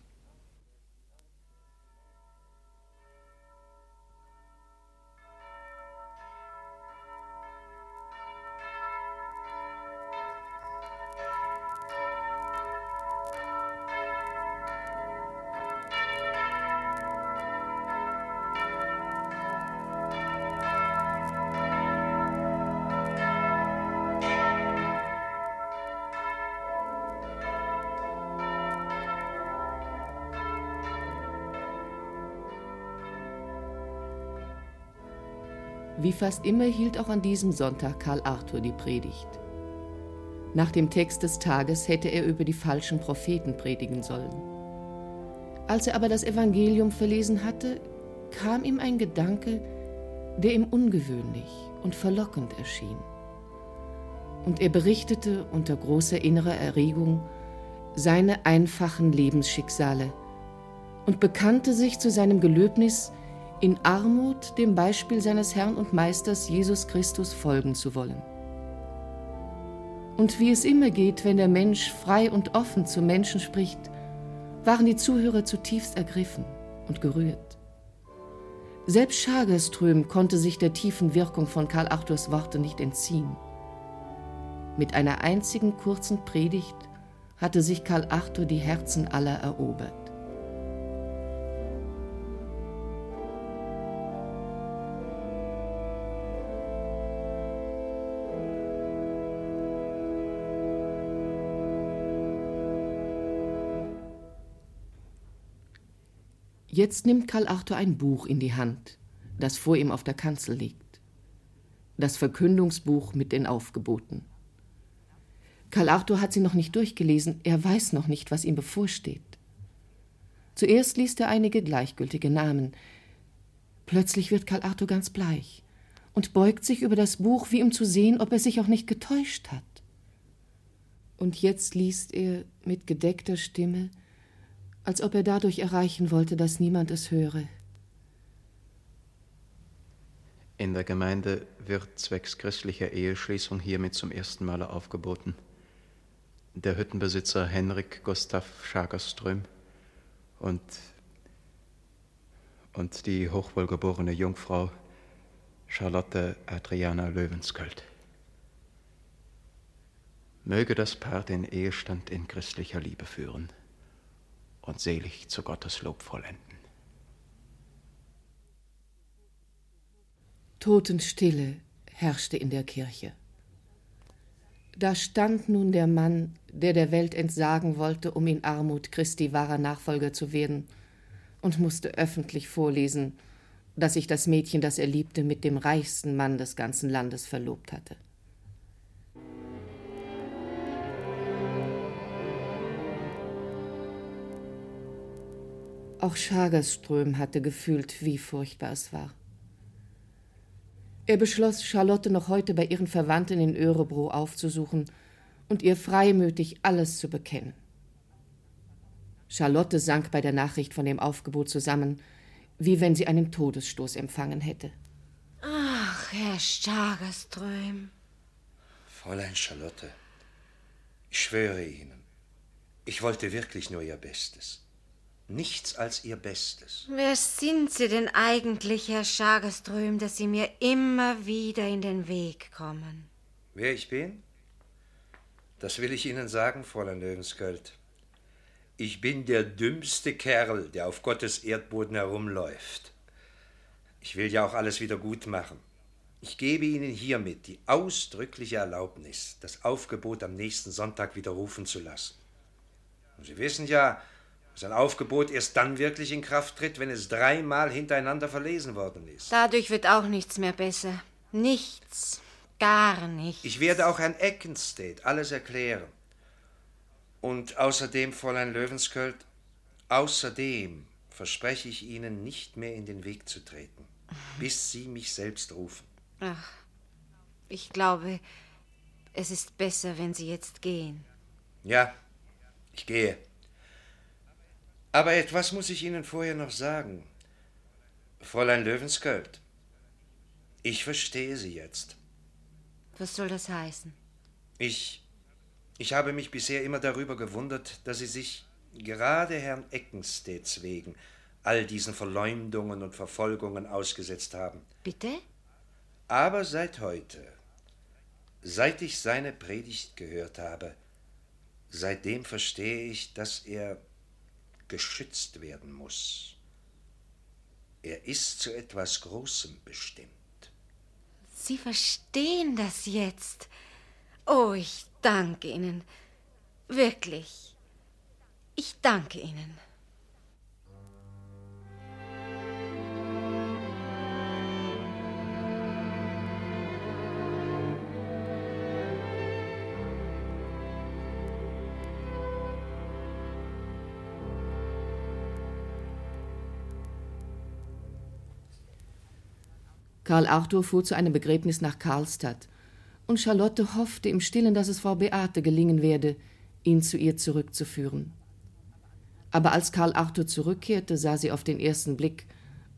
Fast immer hielt auch an diesem Sonntag Karl Arthur die Predigt. Nach dem Text des Tages hätte er über die falschen Propheten predigen sollen. Als er aber das Evangelium verlesen hatte, kam ihm ein Gedanke, der ihm ungewöhnlich und verlockend erschien. Und er berichtete unter großer innerer Erregung seine einfachen Lebensschicksale und bekannte sich zu seinem Gelöbnis, in Armut dem Beispiel seines Herrn und Meisters Jesus Christus folgen zu wollen. Und wie es immer geht, wenn der Mensch frei und offen zu Menschen spricht, waren die Zuhörer zutiefst ergriffen und gerührt. Selbst Schagerström konnte sich der tiefen Wirkung von Karl Arthurs Worte nicht entziehen. Mit einer einzigen kurzen Predigt hatte sich Karl Arthur die Herzen aller erobert. Jetzt nimmt Karl Arthur ein Buch in die Hand, das vor ihm auf der Kanzel liegt. Das Verkündungsbuch mit den Aufgeboten. Karl Arthur hat sie noch nicht durchgelesen, er weiß noch nicht, was ihm bevorsteht. Zuerst liest er einige gleichgültige Namen. Plötzlich wird Karl Arthur ganz bleich und beugt sich über das Buch, wie um zu sehen, ob er sich auch nicht getäuscht hat. Und jetzt liest er mit gedeckter Stimme als ob er dadurch erreichen wollte, dass niemand es höre. In der Gemeinde wird zwecks christlicher Eheschließung hiermit zum ersten Male aufgeboten. Der Hüttenbesitzer Henrik Gustav Schagerström und, und die hochwohlgeborene Jungfrau Charlotte Adriana Löwensköld. Möge das Paar den Ehestand in christlicher Liebe führen und selig zu Gottes Lob vollenden. Totenstille herrschte in der Kirche. Da stand nun der Mann, der der Welt entsagen wollte, um in Armut Christi wahrer Nachfolger zu werden, und musste öffentlich vorlesen, dass sich das Mädchen, das er liebte, mit dem reichsten Mann des ganzen Landes verlobt hatte. Auch Schagerström hatte gefühlt, wie furchtbar es war. Er beschloss, Charlotte noch heute bei ihren Verwandten in Örebro aufzusuchen und ihr freimütig alles zu bekennen. Charlotte sank bei der Nachricht von dem Aufgebot zusammen, wie wenn sie einen Todesstoß empfangen hätte. Ach, Herr Schagerström. Fräulein Charlotte, ich schwöre Ihnen, ich wollte wirklich nur Ihr Bestes nichts als ihr Bestes. Wer sind Sie denn eigentlich, Herr Schagerström, dass Sie mir immer wieder in den Weg kommen? Wer ich bin? Das will ich Ihnen sagen, Fräulein Löwensköld. Ich bin der dümmste Kerl, der auf Gottes Erdboden herumläuft. Ich will ja auch alles wieder gut machen. Ich gebe Ihnen hiermit die ausdrückliche Erlaubnis, das Aufgebot am nächsten Sonntag widerrufen zu lassen. Und Sie wissen ja, sein Aufgebot erst dann wirklich in Kraft tritt, wenn es dreimal hintereinander verlesen worden ist. Dadurch wird auch nichts mehr besser. Nichts. Gar nichts. Ich werde auch Herrn Eckenstedt alles erklären. Und außerdem, Fräulein Löwensköld, außerdem verspreche ich Ihnen, nicht mehr in den Weg zu treten, bis Sie mich selbst rufen. Ach, ich glaube, es ist besser, wenn Sie jetzt gehen. Ja, ich gehe. Aber etwas muss ich Ihnen vorher noch sagen. Fräulein Löwensköld, ich verstehe Sie jetzt. Was soll das heißen? Ich. Ich habe mich bisher immer darüber gewundert, dass Sie sich gerade Herrn Eckenstedts wegen all diesen Verleumdungen und Verfolgungen ausgesetzt haben. Bitte? Aber seit heute, seit ich seine Predigt gehört habe, seitdem verstehe ich, dass er geschützt werden muss. Er ist zu etwas Großem bestimmt. Sie verstehen das jetzt. Oh, ich danke Ihnen. Wirklich. Ich danke Ihnen. Karl Arthur fuhr zu einem Begräbnis nach Karlstadt, und Charlotte hoffte im Stillen, dass es Frau Beate gelingen werde, ihn zu ihr zurückzuführen. Aber als Karl Arthur zurückkehrte, sah sie auf den ersten Blick,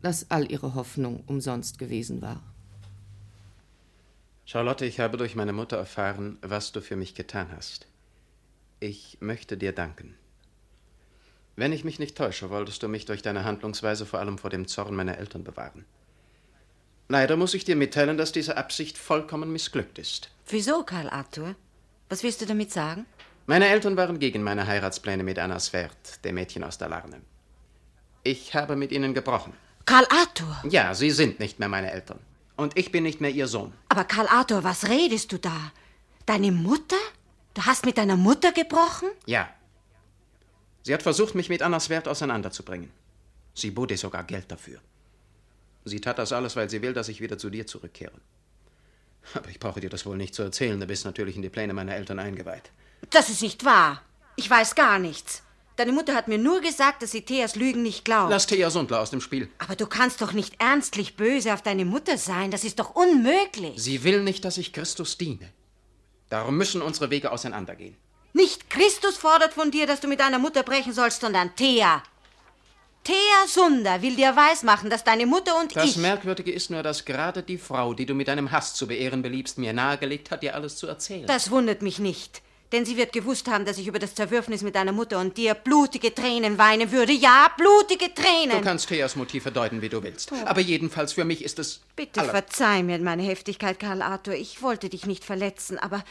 dass all ihre Hoffnung umsonst gewesen war. Charlotte, ich habe durch meine Mutter erfahren, was du für mich getan hast. Ich möchte dir danken. Wenn ich mich nicht täusche, wolltest du mich durch deine Handlungsweise vor allem vor dem Zorn meiner Eltern bewahren. Leider muss ich dir mitteilen, dass diese Absicht vollkommen missglückt ist. Wieso, Karl Arthur? Was willst du damit sagen? Meine Eltern waren gegen meine Heiratspläne mit Anna Svert, dem Mädchen aus der Larne. Ich habe mit ihnen gebrochen. Karl Arthur! Ja, sie sind nicht mehr meine Eltern. Und ich bin nicht mehr ihr Sohn. Aber Karl Arthur, was redest du da? Deine Mutter? Du hast mit deiner Mutter gebrochen? Ja. Sie hat versucht, mich mit Anna Svert auseinanderzubringen. Sie bot ihr sogar Geld dafür. Sie tat das alles, weil sie will, dass ich wieder zu dir zurückkehre. Aber ich brauche dir das wohl nicht zu erzählen. Du bist natürlich in die Pläne meiner Eltern eingeweiht. Das ist nicht wahr. Ich weiß gar nichts. Deine Mutter hat mir nur gesagt, dass sie Theas Lügen nicht glaubt. Lass Thea Sundler aus dem Spiel. Aber du kannst doch nicht ernstlich böse auf deine Mutter sein. Das ist doch unmöglich. Sie will nicht, dass ich Christus diene. Darum müssen unsere Wege auseinandergehen. Nicht Christus fordert von dir, dass du mit deiner Mutter brechen sollst, sondern Thea. Thea Sunder will dir weismachen, dass deine Mutter und Das ich... Merkwürdige ist nur, dass gerade die Frau, die du mit deinem Hass zu beehren beliebst, mir nahegelegt hat, dir alles zu erzählen. Das wundert mich nicht. Denn sie wird gewusst haben, dass ich über das Zerwürfnis mit deiner Mutter und dir blutige Tränen weinen würde. Ja, blutige Tränen. Du kannst Theas Motiv verdeuten, wie du willst. Aber jedenfalls für mich ist es. Bitte aller- verzeih mir meine Heftigkeit, Karl Arthur. Ich wollte dich nicht verletzen, aber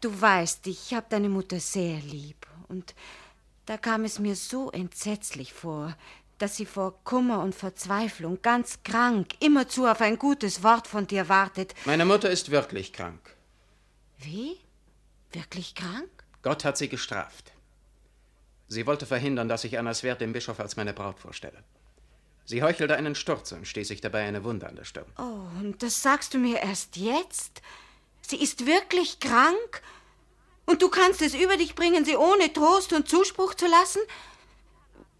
du weißt, ich habe deine Mutter sehr lieb. Und da kam es mir so entsetzlich vor, dass sie vor Kummer und Verzweiflung ganz krank immerzu auf ein gutes Wort von dir wartet. Meine Mutter ist wirklich krank. Wie? Wirklich krank? Gott hat sie gestraft. Sie wollte verhindern, dass ich Anna Svert dem Bischof als meine Braut vorstelle. Sie heuchelte einen Sturz und stieß sich dabei eine Wunde an der Stirn. Oh, und das sagst du mir erst jetzt? Sie ist wirklich krank? Und du kannst es über dich bringen, sie ohne Trost und Zuspruch zu lassen?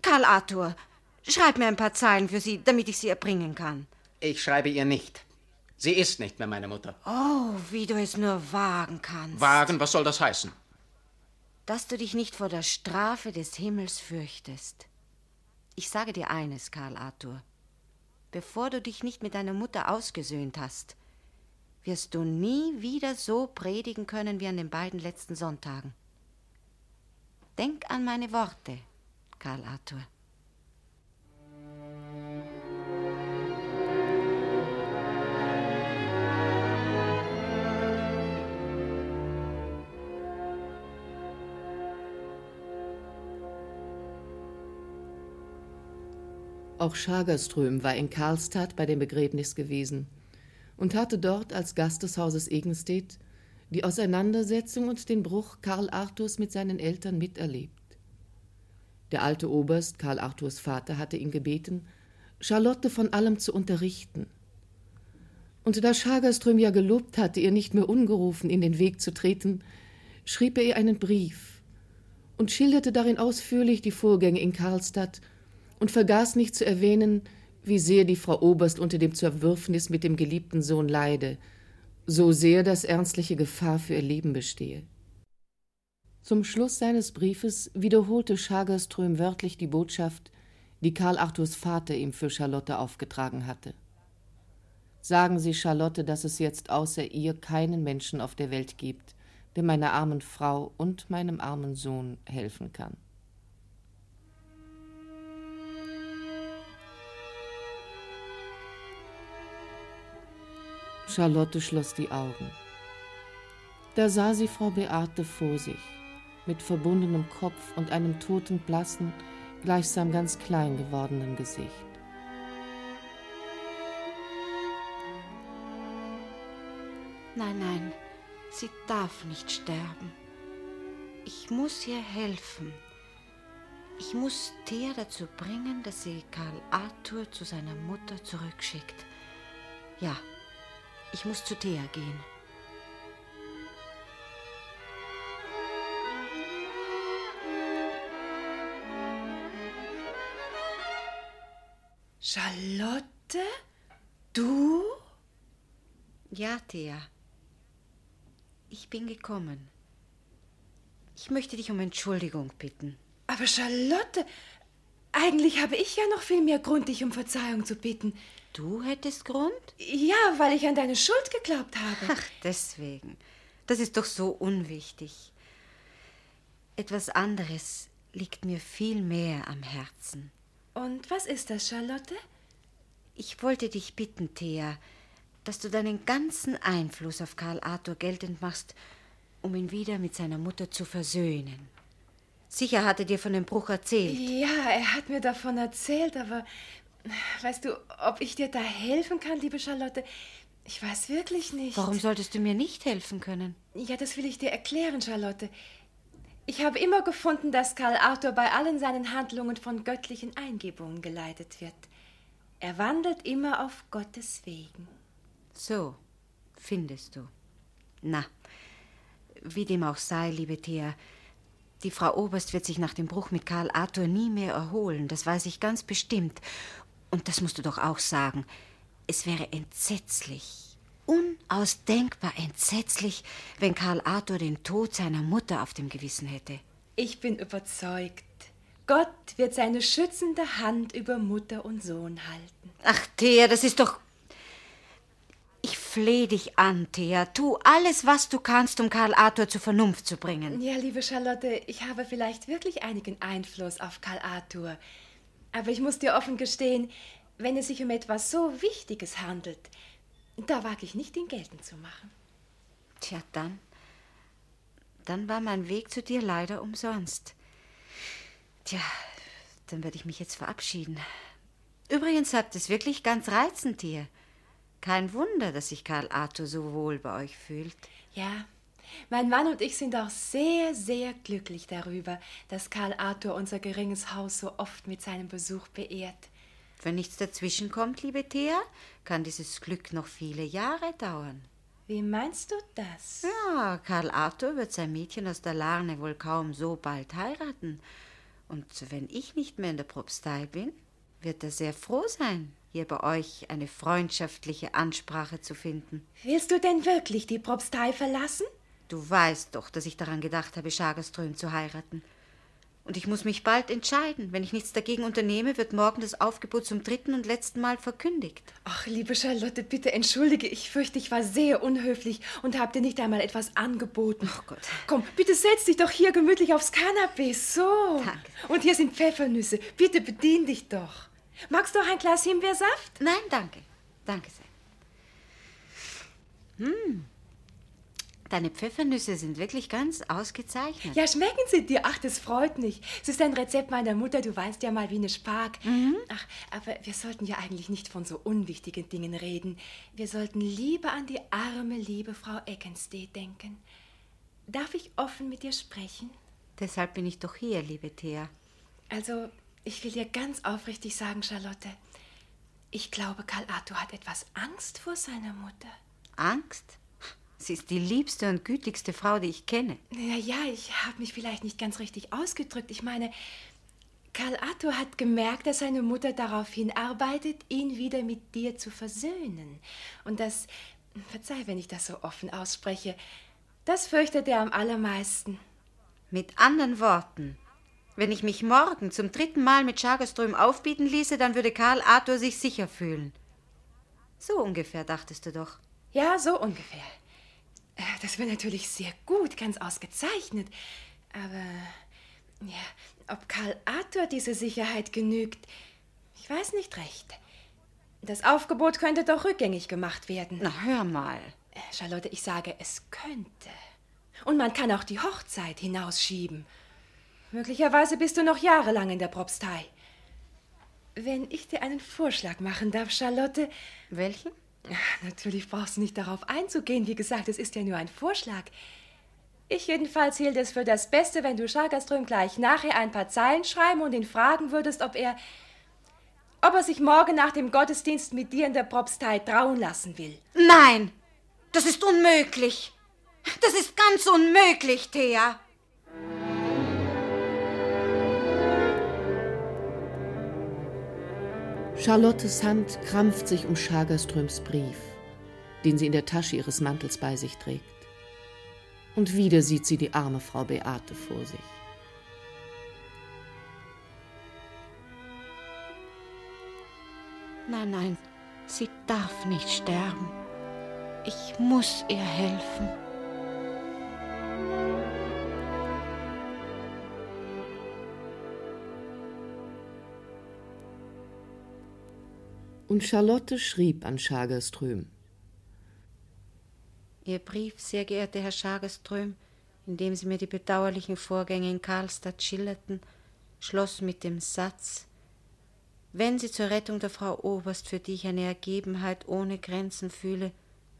Karl Arthur, schreib mir ein paar Zeilen für sie, damit ich sie erbringen kann. Ich schreibe ihr nicht. Sie ist nicht mehr meine Mutter. Oh, wie du es nur wagen kannst. Wagen, was soll das heißen? Dass du dich nicht vor der Strafe des Himmels fürchtest. Ich sage dir eines, Karl Arthur. Bevor du dich nicht mit deiner Mutter ausgesöhnt hast, wirst du nie wieder so predigen können wie an den beiden letzten Sonntagen. Denk an meine Worte, Karl Arthur. Auch Schagerström war in Karlstadt bei dem Begräbnis gewesen und hatte dort als Gast des Hauses Egenstedt die Auseinandersetzung und den Bruch Karl Arthurs mit seinen Eltern miterlebt. Der alte Oberst, Karl Arthurs Vater, hatte ihn gebeten, Charlotte von allem zu unterrichten. Und da Schagerström ja gelobt hatte, ihr nicht mehr ungerufen in den Weg zu treten, schrieb er ihr einen Brief und schilderte darin ausführlich die Vorgänge in Karlstadt und vergaß nicht zu erwähnen, wie sehr die Frau Oberst unter dem Zerwürfnis mit dem geliebten Sohn leide, so sehr, dass ernstliche Gefahr für ihr Leben bestehe. Zum Schluss seines Briefes wiederholte Schagerström wörtlich die Botschaft, die Karl Arthurs Vater ihm für Charlotte aufgetragen hatte. Sagen Sie Charlotte, dass es jetzt außer ihr keinen Menschen auf der Welt gibt, der meiner armen Frau und meinem armen Sohn helfen kann. Charlotte schloss die Augen. Da sah sie Frau Beate vor sich, mit verbundenem Kopf und einem toten, blassen, gleichsam ganz klein gewordenen Gesicht. Nein, nein, sie darf nicht sterben. Ich muss ihr helfen. Ich muss Thea dazu bringen, dass sie Karl Arthur zu seiner Mutter zurückschickt. Ja, ich muss zu Thea gehen. Charlotte? Du? Ja, Thea. Ich bin gekommen. Ich möchte dich um Entschuldigung bitten. Aber Charlotte, eigentlich habe ich ja noch viel mehr Grund, dich um Verzeihung zu bitten. Du hättest Grund? Ja, weil ich an deine Schuld geglaubt habe. Ach, deswegen. Das ist doch so unwichtig. Etwas anderes liegt mir viel mehr am Herzen. Und was ist das, Charlotte? Ich wollte dich bitten, Thea, dass du deinen ganzen Einfluss auf Karl Arthur geltend machst, um ihn wieder mit seiner Mutter zu versöhnen. Sicher hat er dir von dem Bruch erzählt. Ja, er hat mir davon erzählt, aber weißt du, ob ich dir da helfen kann, liebe Charlotte? Ich weiß wirklich nicht. Warum solltest du mir nicht helfen können? Ja, das will ich dir erklären, Charlotte. Ich habe immer gefunden, dass Karl Arthur bei allen seinen Handlungen von göttlichen Eingebungen geleitet wird. Er wandelt immer auf Gottes Wegen. So, findest du. Na, wie dem auch sei, liebe Thea, die Frau Oberst wird sich nach dem Bruch mit Karl Arthur nie mehr erholen, das weiß ich ganz bestimmt. Und das musst du doch auch sagen. Es wäre entsetzlich, unausdenkbar entsetzlich, wenn Karl Arthur den Tod seiner Mutter auf dem Gewissen hätte. Ich bin überzeugt. Gott wird seine schützende Hand über Mutter und Sohn halten. Ach, Thea, das ist doch. Ich flehe dich an, Thea. Tu alles, was du kannst, um Karl Arthur zur Vernunft zu bringen. Ja, liebe Charlotte, ich habe vielleicht wirklich einigen Einfluss auf Karl Arthur. Aber ich muss dir offen gestehen, wenn es sich um etwas so Wichtiges handelt, da wage ich nicht, ihn geltend zu machen. Tja, dann. Dann war mein Weg zu dir leider umsonst. Tja, dann werde ich mich jetzt verabschieden. Übrigens habt es wirklich ganz reizend hier. Kein Wunder, dass sich Karl Arthur so wohl bei euch fühlt. Ja, mein Mann und ich sind auch sehr, sehr glücklich darüber, dass Karl Arthur unser geringes Haus so oft mit seinem Besuch beehrt. Wenn nichts dazwischenkommt, liebe Thea, kann dieses Glück noch viele Jahre dauern. Wie meinst du das? Ja, Karl Arthur wird sein Mädchen aus der Larne wohl kaum so bald heiraten. Und wenn ich nicht mehr in der Propstei bin, wird er sehr froh sein, hier bei euch eine freundschaftliche Ansprache zu finden. Willst du denn wirklich die Propstei verlassen? Du weißt doch, dass ich daran gedacht habe, Schagerström zu heiraten. Und ich muss mich bald entscheiden. Wenn ich nichts dagegen unternehme, wird morgen das Aufgebot zum dritten und letzten Mal verkündigt. Ach, liebe Charlotte, bitte entschuldige. Ich fürchte, ich war sehr unhöflich und habe dir nicht einmal etwas angeboten. Ach Gott. Komm, bitte setz dich doch hier gemütlich aufs Kanapee. So. Danke. Und hier sind Pfeffernüsse. Bitte bedien dich doch. Magst du auch ein Glas Himbeersaft? Nein, danke. Danke sehr. Hm. Deine Pfeffernüsse sind wirklich ganz ausgezeichnet. Ja, schmecken sie dir? Ach, das freut mich. Es ist ein Rezept meiner Mutter, du weißt ja mal, wie eine Spark. Ach, aber wir sollten ja eigentlich nicht von so unwichtigen Dingen reden. Wir sollten lieber an die arme, liebe Frau Eckenstedt denken. Darf ich offen mit dir sprechen? Deshalb bin ich doch hier, liebe Thea. Also, ich will dir ganz aufrichtig sagen, Charlotte. Ich glaube, Karl Arthur hat etwas Angst vor seiner Mutter. Angst? Sie ist die liebste und gütigste Frau, die ich kenne. Ja, ja, ich habe mich vielleicht nicht ganz richtig ausgedrückt. Ich meine, Karl Arthur hat gemerkt, dass seine Mutter darauf hinarbeitet, ihn wieder mit dir zu versöhnen. Und das, verzeih, wenn ich das so offen ausspreche, das fürchtet er am allermeisten. Mit anderen Worten, wenn ich mich morgen zum dritten Mal mit Schagerström aufbieten ließe, dann würde Karl Arthur sich sicher fühlen. So ungefähr dachtest du doch. Ja, so ungefähr. Äh, Das wäre natürlich sehr gut, ganz ausgezeichnet. Aber ja, ob Karl Arthur diese Sicherheit genügt, ich weiß nicht recht. Das Aufgebot könnte doch rückgängig gemacht werden. Na, hör mal. Äh, Charlotte, ich sage, es könnte. Und man kann auch die Hochzeit hinausschieben. Möglicherweise bist du noch jahrelang in der Propstei. Wenn ich dir einen Vorschlag machen darf, Charlotte. Welchen? Natürlich brauchst du nicht darauf einzugehen. Wie gesagt, es ist ja nur ein Vorschlag. Ich jedenfalls hielt es für das Beste, wenn du Schagerström gleich nachher ein paar Zeilen schreiben und ihn fragen würdest, ob er. ob er sich morgen nach dem Gottesdienst mit dir in der Propstei trauen lassen will. Nein, das ist unmöglich. Das ist ganz unmöglich, Thea. Charlottes Hand krampft sich um Schagerströms Brief, den sie in der Tasche ihres Mantels bei sich trägt. Und wieder sieht sie die arme Frau Beate vor sich. Nein, nein, sie darf nicht sterben. Ich muss ihr helfen. Und Charlotte schrieb an Schagerström. Ihr Brief, sehr geehrter Herr Schagerström, in dem Sie mir die bedauerlichen Vorgänge in Karlstadt schilderten, schloss mit dem Satz Wenn Sie zur Rettung der Frau Oberst, für die ich eine Ergebenheit ohne Grenzen fühle,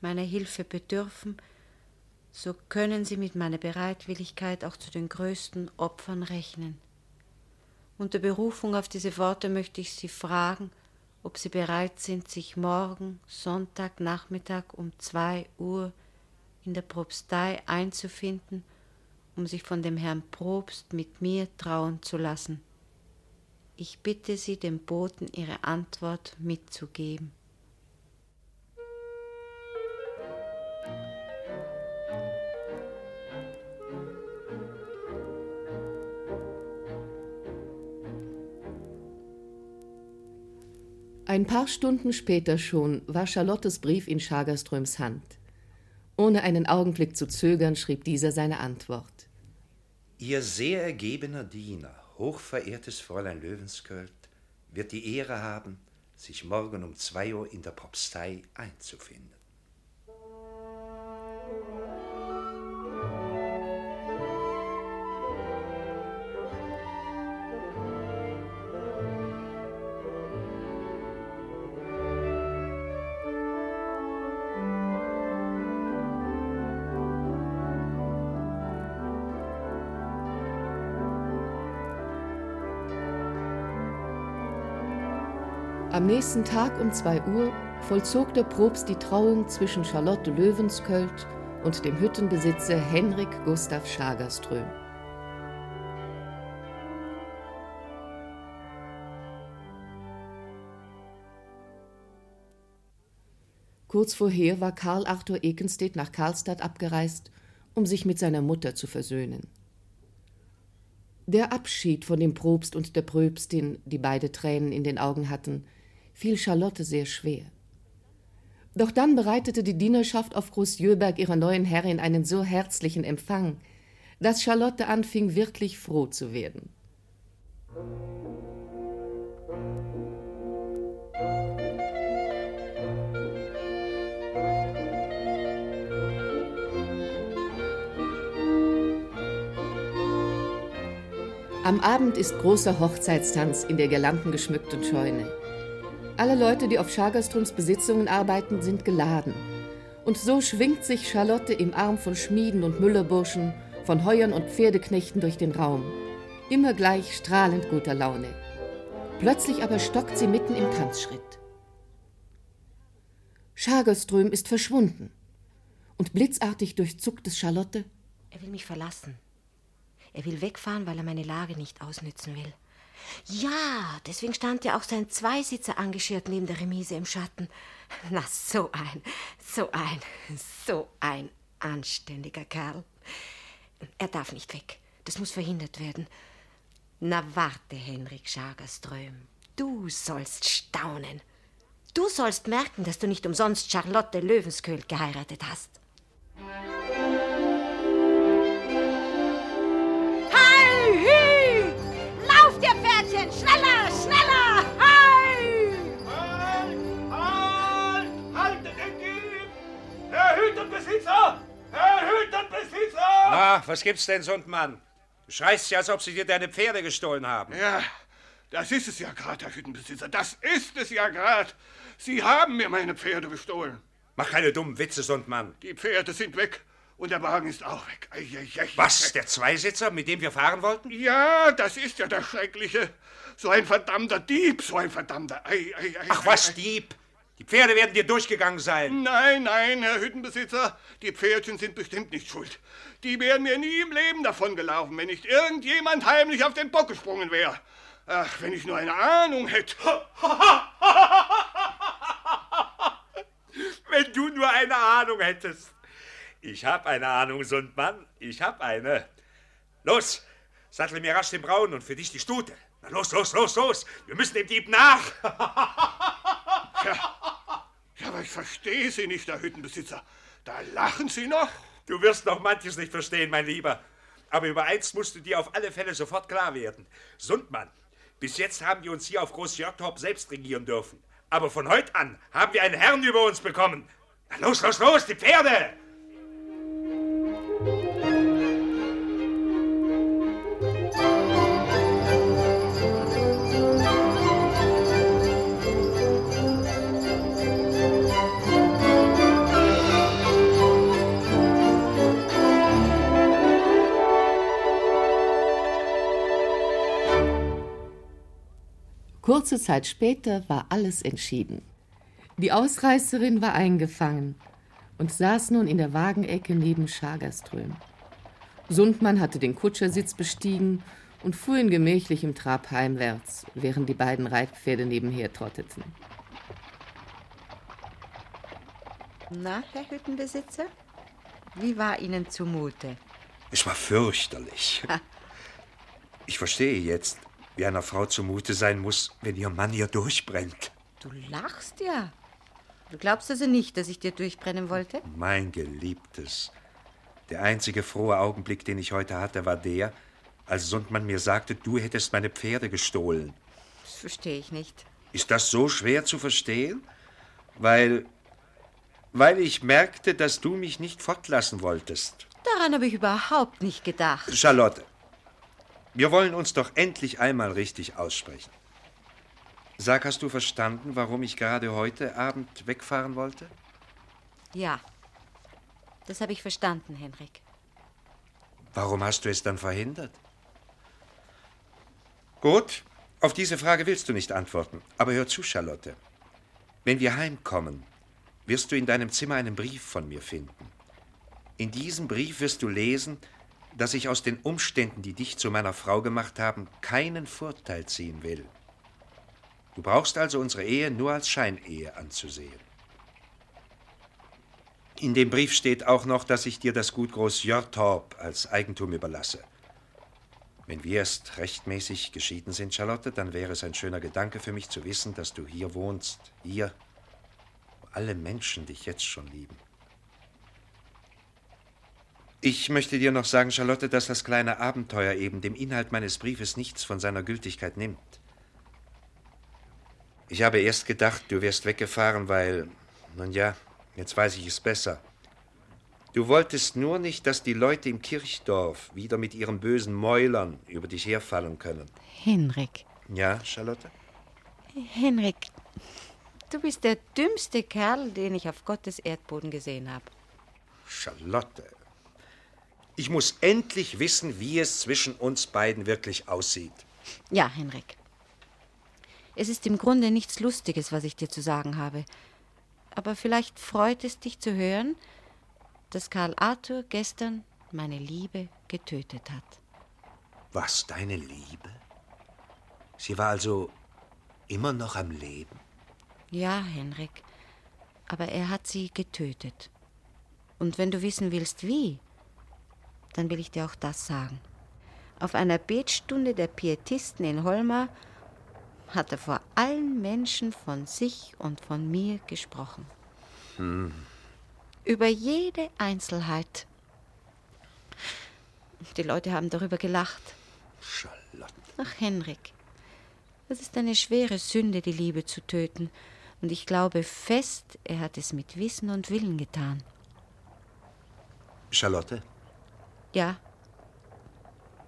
meiner Hilfe bedürfen, so können Sie mit meiner Bereitwilligkeit auch zu den größten Opfern rechnen. Unter Berufung auf diese Worte möchte ich Sie fragen, ob Sie bereit sind, sich morgen, Sonntagnachmittag um zwei Uhr in der Propstei einzufinden, um sich von dem Herrn Probst mit mir trauen zu lassen. Ich bitte Sie, dem Boten Ihre Antwort mitzugeben. Ein paar Stunden später schon war Charlottes Brief in Schagerströms Hand. Ohne einen Augenblick zu zögern, schrieb dieser seine Antwort. Ihr sehr ergebener Diener, hochverehrtes Fräulein Löwensköld, wird die Ehre haben, sich morgen um zwei Uhr in der Propstei einzufinden. Am nächsten Tag um 2 Uhr vollzog der Propst die Trauung zwischen Charlotte Löwensköld und dem Hüttenbesitzer Henrik Gustav Schagerström. Kurz vorher war Karl Arthur Ekenstedt nach Karlstadt abgereist, um sich mit seiner Mutter zu versöhnen. Der Abschied von dem Propst und der Pröbstin, die beide Tränen in den Augen hatten, fiel Charlotte sehr schwer. Doch dann bereitete die Dienerschaft auf Groß Jöberg ihrer neuen Herrin einen so herzlichen Empfang, dass Charlotte anfing, wirklich froh zu werden. Am Abend ist großer Hochzeitstanz in der galanten geschmückten Scheune. Alle Leute, die auf Schagerströms Besitzungen arbeiten, sind geladen. Und so schwingt sich Charlotte im Arm von Schmieden und Müllerburschen, von Heuern und Pferdeknechten durch den Raum. Immer gleich strahlend guter Laune. Plötzlich aber stockt sie mitten im Tanzschritt. Schagerström ist verschwunden. Und blitzartig durchzuckt es Charlotte. Er will mich verlassen. Er will wegfahren, weil er meine Lage nicht ausnützen will. Ja, deswegen stand ja auch sein Zweisitzer angeschirrt neben der Remise im Schatten. Na, so ein, so ein, so ein anständiger Kerl. Er darf nicht weg. Das muss verhindert werden. Na, warte, Henrik Schagerström. Du sollst staunen. Du sollst merken, dass du nicht umsonst Charlotte Löwensköld geheiratet hast. Herr Hüttenbesitzer! Herr Hüttenbesitzer! Na, was gibt's denn, Sundmann? Du schreist ja, als ob sie dir deine Pferde gestohlen haben. Ja, das ist es ja gerade, Herr Hüttenbesitzer. Das ist es ja gerade. Sie haben mir meine Pferde bestohlen. Mach keine dummen Witze, Sundmann. Die Pferde sind weg. Und der Wagen ist auch weg. Ei, ei, ei. Was? Der Zweisitzer, mit dem wir fahren wollten? Ja, das ist ja das Schreckliche. So ein verdammter Dieb, so ein verdammter. Ach was, Dieb? Die Pferde werden dir durchgegangen sein. Nein, nein, Herr Hüttenbesitzer. Die Pferdchen sind bestimmt nicht schuld. Die wären mir nie im Leben davongelaufen, wenn nicht irgendjemand heimlich auf den Bock gesprungen wäre. Ach, wenn ich nur eine Ahnung hätte. wenn du nur eine Ahnung hättest. Ich hab eine Ahnung, Sundmann. Ich hab eine. Los, sattel mir rasch den Braun und für dich die Stute. Na los, los, los, los. Wir müssen dem Dieb nach. ja. aber ich verstehe Sie nicht, Herr Hüttenbesitzer. Da lachen Sie noch. Du wirst noch manches nicht verstehen, mein Lieber. Aber über eins musst du dir auf alle Fälle sofort klar werden. Sundmann, bis jetzt haben wir uns hier auf Groß Jörgtorp selbst regieren dürfen. Aber von heute an haben wir einen Herrn über uns bekommen. Na los, los, los, die Pferde! Kurze Zeit später war alles entschieden. Die Ausreißerin war eingefangen und saß nun in der Wagenecke neben Schagerström. Sundmann hatte den Kutschersitz bestiegen und fuhr in gemächlichem Trab heimwärts, während die beiden Reitpferde nebenher trotteten. Na, Herr Hüttenbesitzer, wie war Ihnen zumute? Es war fürchterlich. Ich verstehe jetzt, wie einer Frau zumute sein muss, wenn ihr Mann ihr durchbrennt. Du lachst ja. Du glaubst also nicht, dass ich dir durchbrennen wollte? Mein Geliebtes. Der einzige frohe Augenblick, den ich heute hatte, war der, als Sundmann mir sagte, du hättest meine Pferde gestohlen. Das verstehe ich nicht. Ist das so schwer zu verstehen? Weil. weil ich merkte, dass du mich nicht fortlassen wolltest. Daran habe ich überhaupt nicht gedacht. Charlotte, wir wollen uns doch endlich einmal richtig aussprechen. Sag, hast du verstanden, warum ich gerade heute Abend wegfahren wollte? Ja, das habe ich verstanden, Henrik. Warum hast du es dann verhindert? Gut, auf diese Frage willst du nicht antworten. Aber hör zu, Charlotte. Wenn wir heimkommen, wirst du in deinem Zimmer einen Brief von mir finden. In diesem Brief wirst du lesen, dass ich aus den Umständen, die dich zu meiner Frau gemacht haben, keinen Vorteil ziehen will. Du brauchst also unsere Ehe nur als Scheinehe anzusehen. In dem Brief steht auch noch, dass ich dir das Gut Groß Jörtorp als Eigentum überlasse. Wenn wir erst rechtmäßig geschieden sind, Charlotte, dann wäre es ein schöner Gedanke für mich zu wissen, dass du hier wohnst, hier, wo alle Menschen dich jetzt schon lieben. Ich möchte dir noch sagen, Charlotte, dass das kleine Abenteuer eben dem Inhalt meines Briefes nichts von seiner Gültigkeit nimmt. Ich habe erst gedacht, du wärst weggefahren, weil, nun ja, jetzt weiß ich es besser. Du wolltest nur nicht, dass die Leute im Kirchdorf wieder mit ihren bösen Mäulern über dich herfallen können. Henrik. Ja, Charlotte? Henrik, du bist der dümmste Kerl, den ich auf Gottes Erdboden gesehen habe. Charlotte, ich muss endlich wissen, wie es zwischen uns beiden wirklich aussieht. Ja, Henrik. Es ist im Grunde nichts Lustiges, was ich dir zu sagen habe. Aber vielleicht freut es dich zu hören, dass Karl Arthur gestern meine Liebe getötet hat. Was, deine Liebe? Sie war also immer noch am Leben? Ja, Henrik. Aber er hat sie getötet. Und wenn du wissen willst, wie, dann will ich dir auch das sagen. Auf einer Betstunde der Pietisten in Holma hat er vor allen Menschen von sich und von mir gesprochen. Hm. Über jede Einzelheit. Die Leute haben darüber gelacht. Charlotte. Ach, Henrik, es ist eine schwere Sünde, die Liebe zu töten. Und ich glaube fest, er hat es mit Wissen und Willen getan. Charlotte, Ja,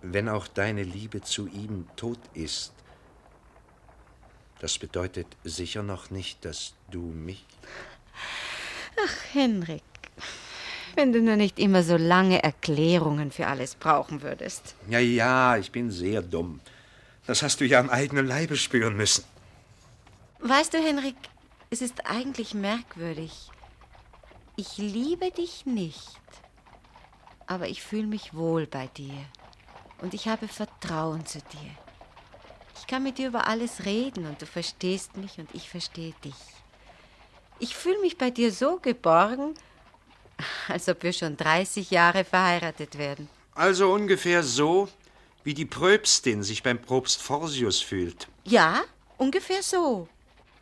wenn auch deine Liebe zu ihm tot ist, das bedeutet sicher noch nicht, dass du mich. ach, Henrik, wenn du nur nicht immer so lange Erklärungen für alles brauchen würdest. Ja, ja, ich bin sehr dumm. Das hast du ja am eigenen Leibe spüren müssen. Weißt du, Henrik, es ist eigentlich merkwürdig. Ich liebe dich nicht, aber ich fühle mich wohl bei dir und ich habe Vertrauen zu dir. Ich kann mit dir über alles reden und du verstehst mich und ich verstehe dich. Ich fühle mich bei dir so geborgen, als ob wir schon 30 Jahre verheiratet werden. Also ungefähr so, wie die Pröpstin sich beim Propst Forsius fühlt. Ja, ungefähr so.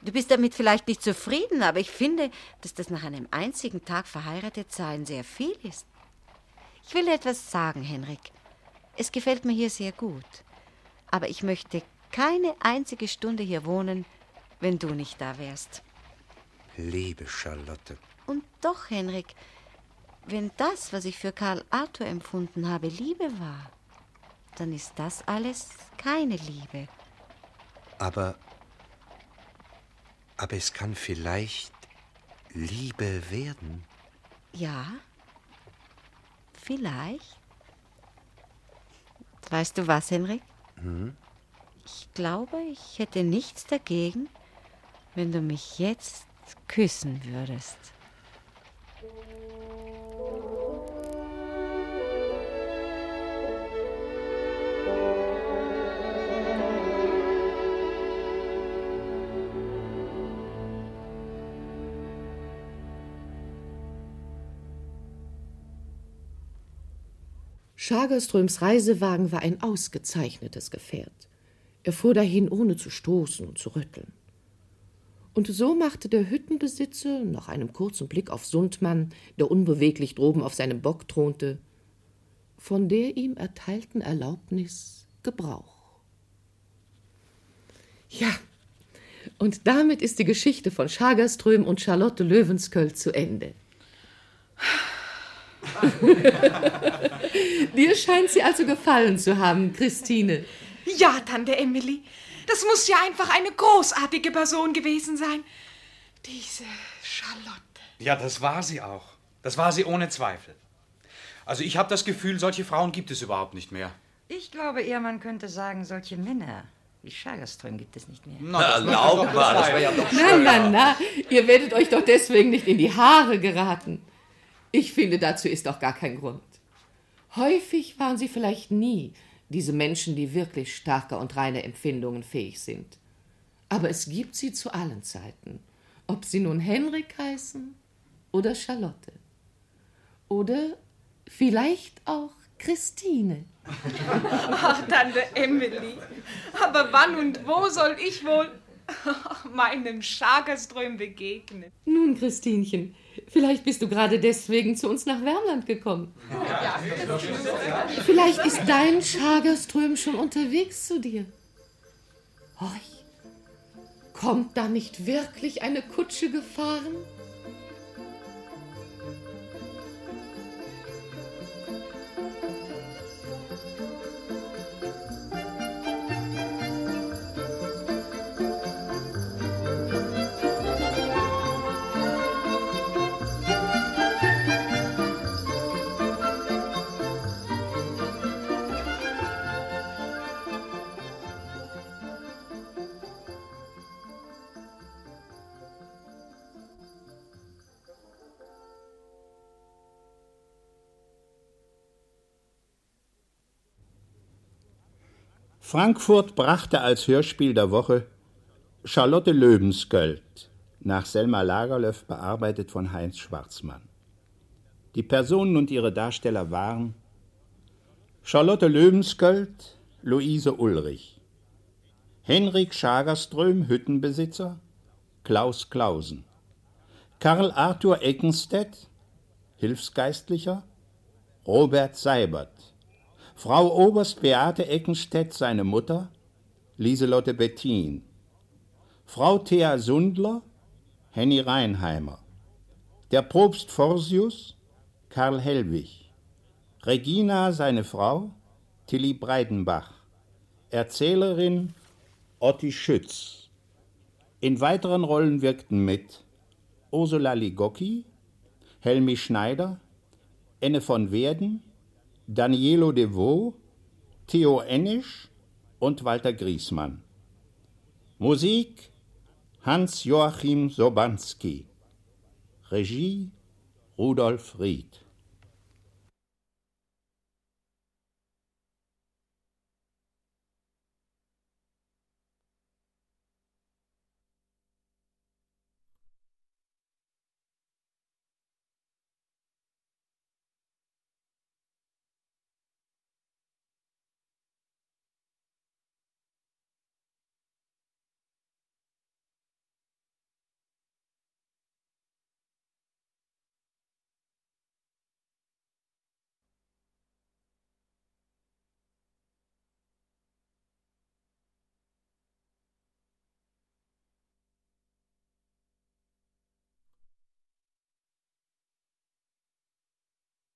Du bist damit vielleicht nicht zufrieden, aber ich finde, dass das nach einem einzigen Tag verheiratet sein sehr viel ist. Ich will dir etwas sagen, Henrik. Es gefällt mir hier sehr gut. Aber ich möchte keine einzige Stunde hier wohnen, wenn du nicht da wärst. Liebe Charlotte, Und doch, Henrik, wenn das, was ich für Karl Arthur empfunden habe, Liebe war, dann ist das alles keine Liebe. aber. Aber es kann vielleicht Liebe werden. Ja, vielleicht. Weißt du was, Henrik? Hm? Ich glaube, ich hätte nichts dagegen, wenn du mich jetzt küssen würdest. Schagerströms Reisewagen war ein ausgezeichnetes Gefährt. Er fuhr dahin, ohne zu stoßen und zu rütteln. Und so machte der Hüttenbesitzer, nach einem kurzen Blick auf Sundmann, der unbeweglich droben auf seinem Bock thronte, von der ihm erteilten Erlaubnis Gebrauch. Ja, und damit ist die Geschichte von Schagerström und Charlotte Löwensköll zu Ende. Dir scheint sie also gefallen zu haben, Christine. Ja, Tante Emily. Das muss ja einfach eine großartige Person gewesen sein. Diese Charlotte. Ja, das war sie auch. Das war sie ohne Zweifel. Also ich habe das Gefühl, solche Frauen gibt es überhaupt nicht mehr. Ich glaube eher, man könnte sagen, solche Männer wie Schagerström gibt es nicht mehr. Na, erlaub mal, das wäre ja doch Na, na, na, ihr werdet euch doch deswegen nicht in die Haare geraten. Ich finde, dazu ist auch gar kein Grund. Häufig waren sie vielleicht nie diese Menschen, die wirklich starke und reine Empfindungen fähig sind. Aber es gibt sie zu allen Zeiten, ob sie nun Henrik heißen oder Charlotte. Oder vielleicht auch Christine. Ach, Tante Emily. Aber wann und wo soll ich wohl meinem Schagerström begegnen? Nun, Christinchen, vielleicht bist du gerade deswegen zu uns nach Wärmland gekommen. Vielleicht ist dein Schagerström schon unterwegs zu dir. Horch, kommt da nicht wirklich eine Kutsche gefahren? Frankfurt brachte als Hörspiel der Woche Charlotte Löwensköld nach Selma Lagerlöf bearbeitet von Heinz Schwarzmann. Die Personen und ihre Darsteller waren Charlotte Löwensköld, Luise Ulrich, Henrik Schagerström, Hüttenbesitzer, Klaus Klausen, Karl Arthur Eckenstedt, Hilfsgeistlicher, Robert Seibert, Frau Oberst Beate Eckenstedt, seine Mutter, Lieselotte Bettin, Frau Thea Sundler, Henny Reinheimer, der Propst Forsius, Karl Hellwig, Regina, seine Frau, Tilly Breidenbach, Erzählerin Otti Schütz. In weiteren Rollen wirkten mit Ursula Ligocki, Helmi Schneider, Enne von Werden, Danielo de Vaux, Theo Ennisch und Walter Griesmann. Musik Hans-Joachim Sobanski. Regie Rudolf Ried.